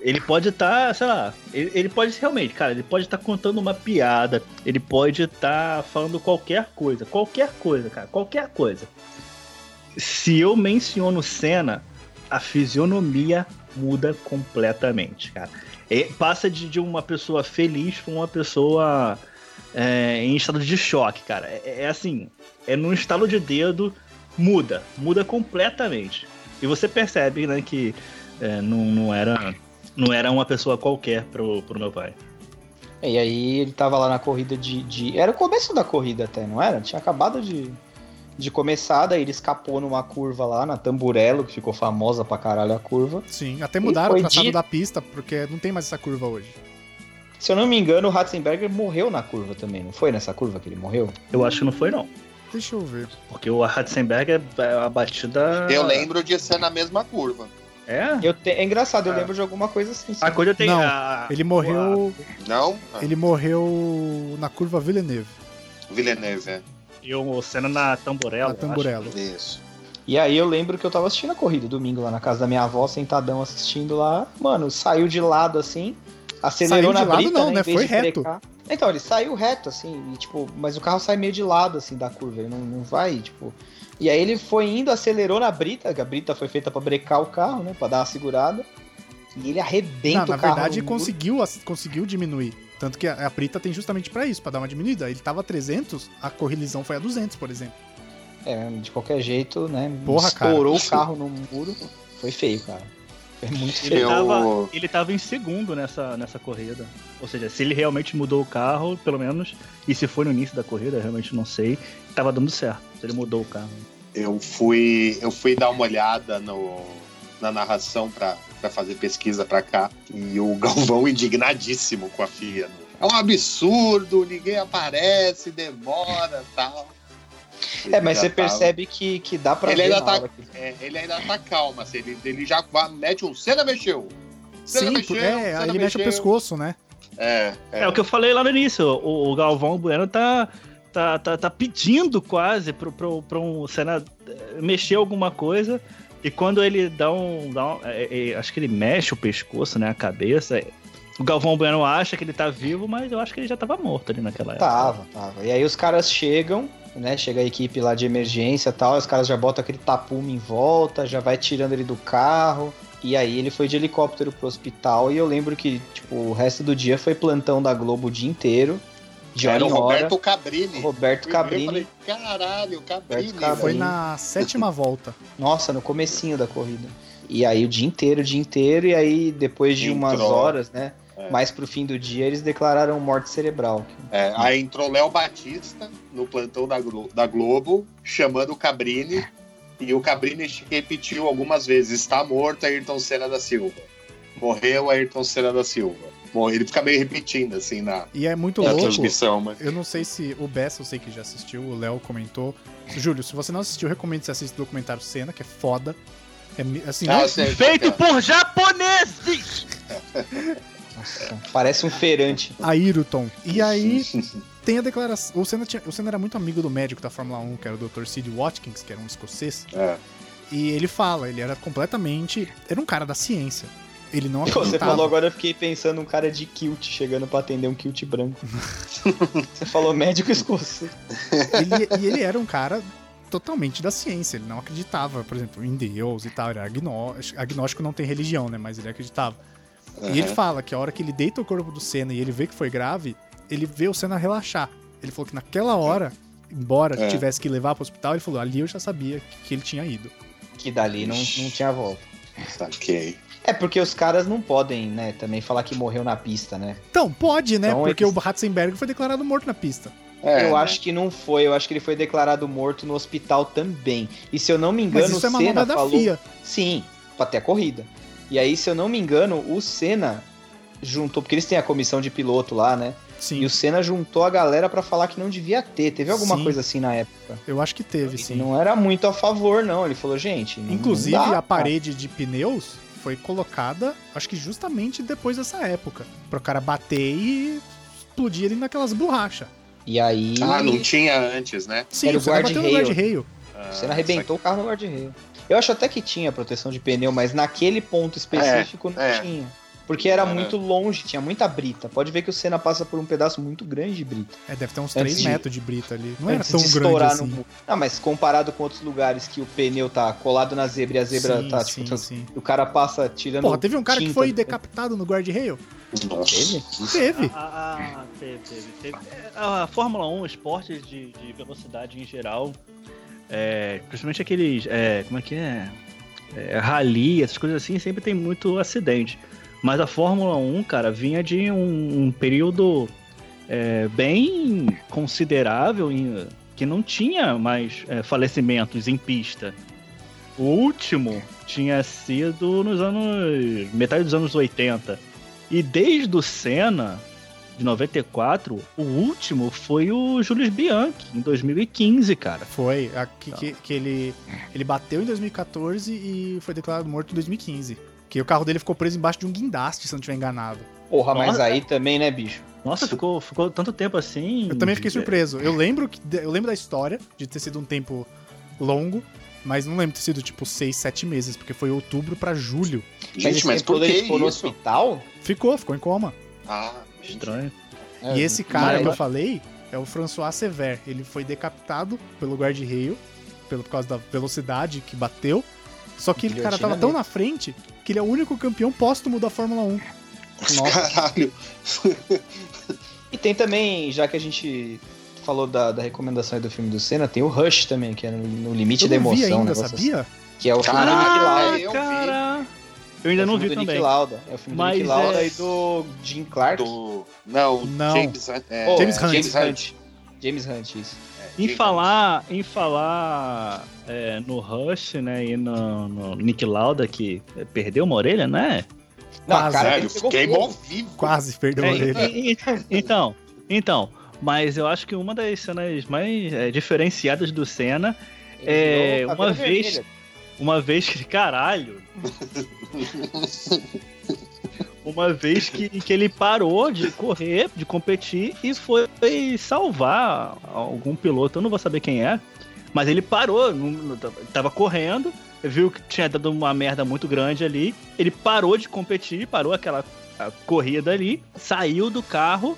ele pode estar, sei lá, ele, ele pode realmente, cara, ele pode estar contando uma piada, ele pode estar falando qualquer coisa, qualquer coisa, cara, qualquer coisa. Se eu menciono cena, a fisionomia muda completamente, cara. É, passa de, de uma pessoa feliz pra uma pessoa é, em estado de choque, cara. É, é assim, é num estalo de dedo, muda, muda completamente. E você percebe, né, que é, não, não era não era uma pessoa qualquer pro, pro meu pai. É, E aí ele tava lá na corrida de, de- Era o começo da corrida até, não era? Tinha acabado de, de começar, daí ele escapou numa curva lá, na Tamburello, que ficou famosa pra caralho a curva. Sim, até mudaram o traçado de- da pista, porque não tem mais essa curva hoje. Se eu não me engano, o Ratzenberger morreu na curva também, não foi nessa curva que ele morreu? Eu acho que não foi, não. Deixa eu ver. Porque o Ratzenberg é a batida. Eu lembro de ser na mesma curva. É? Eu te- É engraçado, eu É. lembro de alguma coisa assim. sim. A coisa tem. Não, a- Ele morreu. Não? Ah, Ele morreu na curva Villeneuve, Villeneuve, é. E o Senna na Tamborella. na Tamburello. Isso. E aí eu lembro que eu tava assistindo a corrida domingo lá na casa da minha avó, sentadão assistindo lá. Mano, saiu de lado assim, acelerou Saiu de na lado brita, não, né, né? Foi reto. Então, ele saiu reto, assim, e, tipo, mas o carro sai meio de lado, assim, da curva, ele não, não vai, tipo... E aí ele foi indo, acelerou na brita, que a brita foi feita pra brecar o carro, né, pra dar uma segurada. E ele arrebenta Não, na o carro verdade, no muro. conseguiu, conseguiu diminuir. Tanto que a, a Brita tem justamente pra isso, pra dar uma diminuída. Ele tava a 300, a correlisão foi a 200, por exemplo. É, de qualquer jeito, né, Porra, cara. estourou o carro no muro. Foi feio, cara. Foi muito Ele feio. Eu- tava, ele tava em segundo nessa, nessa corrida. Ou seja, se ele realmente mudou o carro, pelo menos, e se foi no início da corrida, eu realmente não sei, tava dando certo. Ele mudou o carro. Eu fui, eu fui dar uma olhada no, na narração pra, pra fazer pesquisa pra cá. E o Galvão indignadíssimo com a FIA. É um absurdo, ninguém aparece, demora tal. É, mas Ele você tava- percebe que, que dá pra Ele ver ainda tá- é, ele ainda tá calmo, assim, ele, ele já mete um. Cena mexeu! Cena Sim, mexeu, é, cena ele mexe o mexeu. pescoço, né? É, é. É, o que eu falei lá no início, o, o Galvão Bueno tá, tá, tá, tá pedindo quase pro um Senna eh, mexer alguma coisa. E quando ele dá um. Dá um é, é, acho que ele mexe o pescoço, né? A cabeça. O Galvão Bueno acha que ele tá vivo, mas eu acho que ele já tava morto ali naquela época. Tava, tava. E aí os caras chegam, né? Chega a equipe lá de emergência e tal, os caras já botam aquele tapume em volta, já vai tirando ele do carro. E aí ele foi de helicóptero pro hospital e eu lembro que, tipo, o resto do dia foi plantão da Globo o dia inteiro. De hora Era o em hora. Roberto Cabrini. Roberto Eu Cabrini. falei, caralho, Cabrini. Roberto Cabrini. Foi na sétima volta. Nossa, no comecinho da corrida. E aí o dia inteiro, o dia inteiro, e aí depois de umas Entrou. horas, né? É. Mais pro fim do dia, eles declararam morte cerebral. É, aí entrou Léo Batista no plantão da, Glo- da Globo, chamando o Cabrini. E o Cabrini repetiu algumas vezes: está morto Ayrton Senna da Silva. Morreu Ayrton Senna da Silva. Bom, ele fica meio repetindo assim na, E é muito na louco. transmissão, mas. Eu não sei se o Bessa, eu sei que já assistiu, o Léo comentou. Júlio, se você não assistiu, eu recomendo que você assista o documentário Cena, que é foda. É assim, Ah, eu sei, Feito qual que por japoneses! Nossa, parece um feirante. Ayrton. E é. aí tem a declaração. O Senna, tinha- o Senna era muito amigo do médico da Fórmula 1, que era o Dr. Sid Watkins, que era um escocês. É. E ele fala, ele era completamente. Era um cara da ciência. Ele não Você acreditava. falou agora, eu fiquei pensando um cara de kilt chegando pra atender um kilt branco. Você falou médico escocês. Ele- e ele era um cara totalmente da ciência. Ele não acreditava, por exemplo, em Deus e tal. Era agnóstico. Agnóstico não tem religião, né? Mas ele acreditava. E ele fala que a hora que ele deita o corpo do Senna e ele vê que foi grave, ele vê o Senna relaxar. Ele falou que naquela hora, embora É. tivesse que levar pro hospital, ele falou: ali eu já sabia que, que ele tinha ido. Que dali não, não tinha volta. Saquei. É porque os caras não podem, né, também falar que morreu na pista, né? Então, pode, né? Então, Porque eles- o Ratzenberger foi declarado morto na pista. É, eu né? acho que não foi, eu acho que ele foi declarado morto no hospital também. E se eu não me engano, Mas isso é o manobra Senna da falou... FIA. Sim, pra ter a corrida. E aí, se eu não me engano, o Senna juntou, porque eles têm a comissão de piloto lá, né? Sim, E o Senna juntou a galera pra falar que não devia ter. Teve alguma Sim. coisa assim na época. eu acho que teve, sim. não era muito a favor, não. Ele falou, gente. não- Inclusive, não dá, a parede de pneus foi colocada, acho que justamente depois dessa época. Pro cara bater e explodir ele naquelas borrachas. E aí. Ah, não tinha antes, né? Sim, Era o bateu no guarda-reio. guarda-reio. Ah, O Senna arrebentou o carro no guarda-reio. Eu acho até que tinha proteção de pneu, mas naquele ponto específico não é. tinha. Porque era muito longe, tinha muita brita. Pode ver que o Senna passa por um pedaço muito grande de brita. É, deve ter uns Antes 3 de- metros de brita ali. Não era tão de grande estourar assim. no. Não, mas comparado com outros lugares que o pneu tá colado na zebra e a zebra sim, tá, sim, tipo, sim. o cara passa tirando. Porra, teve um cara que foi do- decapitado no? Nossa. Teve? Teve. Ah, ah, teve, teve, teve. É, A Fórmula 1, esportes de, de velocidade em geral, é, principalmente aqueles. é, como é que é? É, rally, essas coisas assim, sempre tem muito acidente. Mas a Fórmula 1, cara, vinha de um, um período é, bem considerável em- que não tinha mais é, falecimentos em pista. O último tinha sido nos anos. metade dos anos 80. E desde o Senna, de 94, o último foi o Julius Bianchi, em 2015, cara. Foi. a- que, Tá. que, que ele, ele bateu em 2014 e foi declarado morto em 2015. Que o carro dele ficou preso embaixo de um guindaste, se não estiver enganado. Porra, mas Nossa. aí também, né, bicho? Nossa, ficou, ficou tanto tempo assim. Eu também fiquei surpreso. Eu lembro, que, eu lembro da história de ter sido um tempo longo, mas não lembro de ter sido tipo 6, 7 meses, porque foi outubro pra julho. Gente, mas por que ele ficou no hospital? Ficou, ficou em coma. Ah. Estranho. É, e esse cara mas- que eu falei é o François Sever. Ele foi decapitado pelo guarda-reio, pelo- por causa da velocidade que bateu. Só que o cara tava tão na frente que ele é o único campeão póstumo da Fórmula 1. Nossa. Caralho. E tem também, já que a gente falou da, da recomendação aí do filme do Senna, tem o Rush também, que é no, no limite Eu da vi emoção. um ainda, negócio sabia? assim, que é o filme do Nick Lauda. é, eu vi. cara. Eu ainda É o não filme vi do Nick também. Lauda. É o filme Mas do Nick Lauda é- e do Jim Clark. Do... Não, Não. James, é, Oh, James Hunt. James Hunt. James Hunt, isso. Em falar, em falar é, no Rush, né, e no, no Nick Lauda, que perdeu uma orelha, né? Não, Quase. cara, ele queimou fogo. vivo. Quase perdeu a É, orelha. e- e- então, então, mas eu acho que uma das cenas mais é, diferenciadas do Senna, Ele É, uma vez- vermelha. uma vez que, caralho, uma vez que, que ele parou de correr, de competir e foi salvar algum piloto, eu não vou saber quem é, mas ele parou, não- tava correndo, viu que tinha dado uma merda muito grande ali, ele parou de competir, parou aquela corrida ali, saiu do carro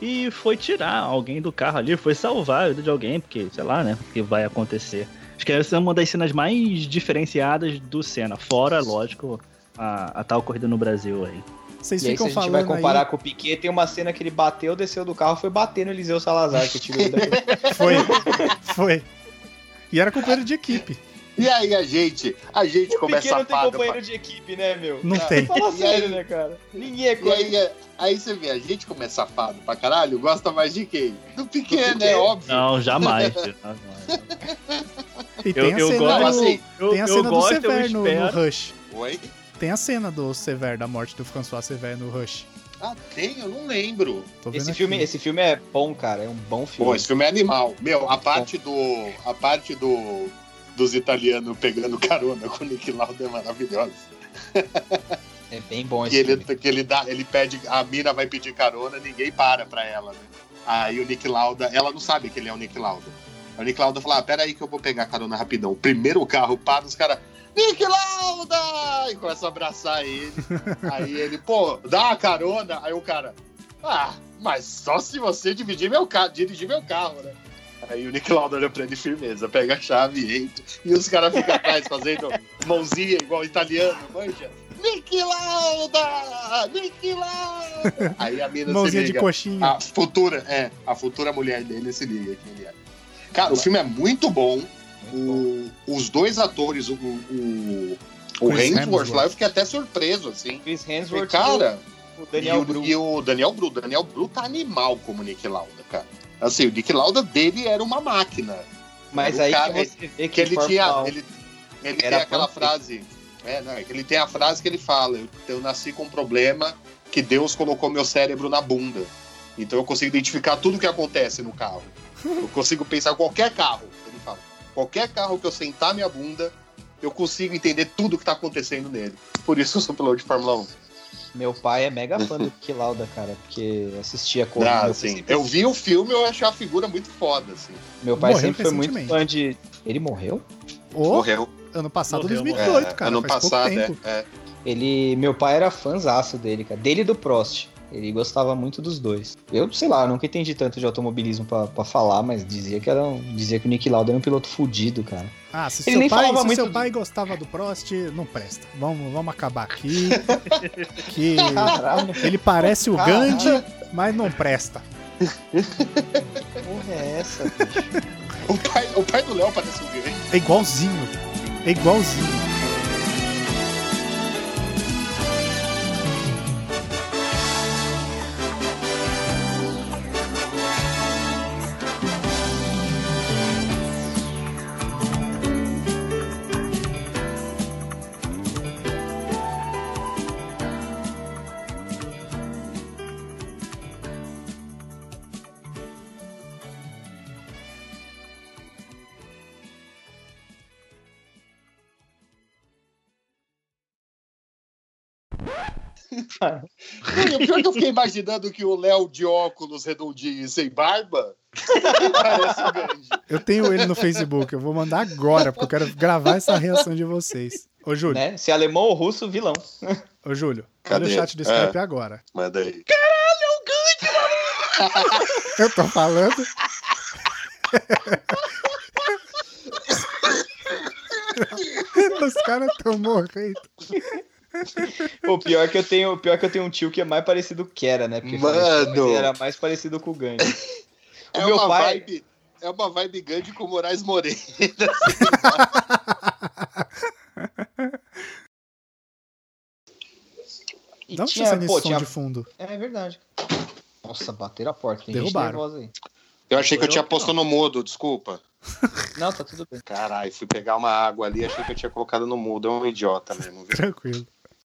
e foi tirar alguém do carro ali, foi salvar a vida de alguém, porque, sei lá, né, o que vai acontecer. Acho que essa é uma das cenas mais diferenciadas do Senna, fora, lógico, a, a tal corrida no Brasil aí. Vocês E aí, se ficam a gente vai comparar aí. com o Piquet, tem uma cena que ele bateu, desceu do carro, foi bater no Eliseu Salazar, que tirou ele da... Foi. Foi. E era companheiro de equipe. E aí a gente, a gente O começa Piquet não tem companheiro de equipe, né, meu? Não Ah, tem. Fala sério, aí? né, cara? Ninguém é E coisa. aí, é- aí você vê, a gente como é safado pra caralho, gosta mais de quem? Do Piquet, Do né? Óbvio. Não, jamais. jamais. E Eu- tem a eu cena, gosto- do, assim, Eu, tem a eu cena do gosto, eu Sever no. Rush. Oi? Tem a cena do Sever, da morte do François Sever no Rush. Ah, tem? Eu não lembro. Esse aqui. filme, esse filme é bom, cara. É um bom filme. Pô, esse filme é animal. Meu, a parte do. A parte do. Dos italianos pegando carona com o Nick Lauda é maravilhosa. É bem bom Que esse ele, filme. que ele dá, ele pede, a mina vai pedir carona, ninguém para pra ela, né? Aí o Nick Lauda, ela não sabe que ele é o Nick Lauda. Aí o Nick Lauda fala: ah, pera aí que eu vou pegar carona rapidão. Primeiro o carro para, os caras. Nick Lauda! E começa a abraçar ele. aí ele, pô, dá a carona. Aí o cara, ah, mas só se você dividir meu carro, dirigir meu carro, né? Aí o Nick Lauda olha pra ele firmeza, pega a chave e entra. E os caras ficam atrás fazendo mãozinha igual italiano, manja. Nick Lauda! Nick Lauda! Aí a mina se Mãozinha de liga. coxinha. A futura, é, a futura mulher dele se liga quem ele é. Cara, o filme é muito bom. O- os dois atores, o, o, o Chris Hemsworth Hemsworth. lá, eu fiquei até surpreso, assim. Chris E, Hemsworth cara, e o Daniel e, o, Bru. e o Daniel Bru. Daniel Bru tá animal como Nick Lauda, cara. Assim, o Nick Lauda dele era uma máquina. Mas o aí cara- que você vê que, Que ele tinha. 1 Ele, ele tem Era aquela frase. É, não, é que ele tem a frase que ele fala: eu, eu nasci com um problema que Deus colocou meu cérebro na bunda. Então eu consigo identificar tudo que acontece no carro. Eu consigo pensar qualquer carro. Qualquer carro que eu sentar minha bunda, eu consigo entender tudo que tá acontecendo nele. Por isso eu sou piloto de Fórmula 1. Meu pai é mega fã do Niki Lauda, cara, porque assistia corrida. Ah, sim. Eu vi o filme eu achei a figura muito foda, assim. meu pai Morreu sempre foi muito fã de. Ele morreu? Ô, Morreu. ano passado, Morreu, 2018, É, cara. ano faz passado, pouco é, é. Ele. Meu pai era fãzaço dele, cara. Dele e do Prost. Ele gostava muito dos dois. Eu, sei lá, nunca entendi tanto de automobilismo pra, pra falar, mas dizia que era um, dizia que o Nick Lauda era um piloto fudido, cara. Ah, se Ele seu nem pai, falava se muito seu pai gostava do Prost, não presta. Vamos, vamos acabar aqui. que Caralho, ele parece o. Gandhi, mas não presta. que porra é essa, bicho? O pai, o pai do Léo parece um grande. É igualzinho. É igualzinho. E o pior é que eu fiquei imaginando que o Léo de óculos redondinho e sem barba parece o Gandhi. Eu tenho ele no Facebook, eu vou mandar agora, porque eu quero gravar essa reação de vocês. Ô, Júlio, né? Se alemão ou russo, vilão. ô, Júlio, olha Cadê? o chat do É. Skype agora. Manda aí. Eu tô falando. Os caras tão morrendo. O pior que eu tenho, o pior que eu tenho um tio que é mais parecido com o Kera, né? Porque Mano! ele era mais parecido com o Gandhi. O É meu uma pai- vibe. É uma vibe Gandhi com Moraes Moreira. E Dá um tinha, nesse pô, som tinha... de fundo. É verdade. Nossa, bateram a porta. Tem Derrubaram. gente nervosa aí. Eu achei que eu tinha posto no mudo, desculpa. Não, tá tudo bem. Caralho, fui pegar uma água ali, achei que eu tinha colocado no mudo. É um idiota mesmo, viu? Tranquilo.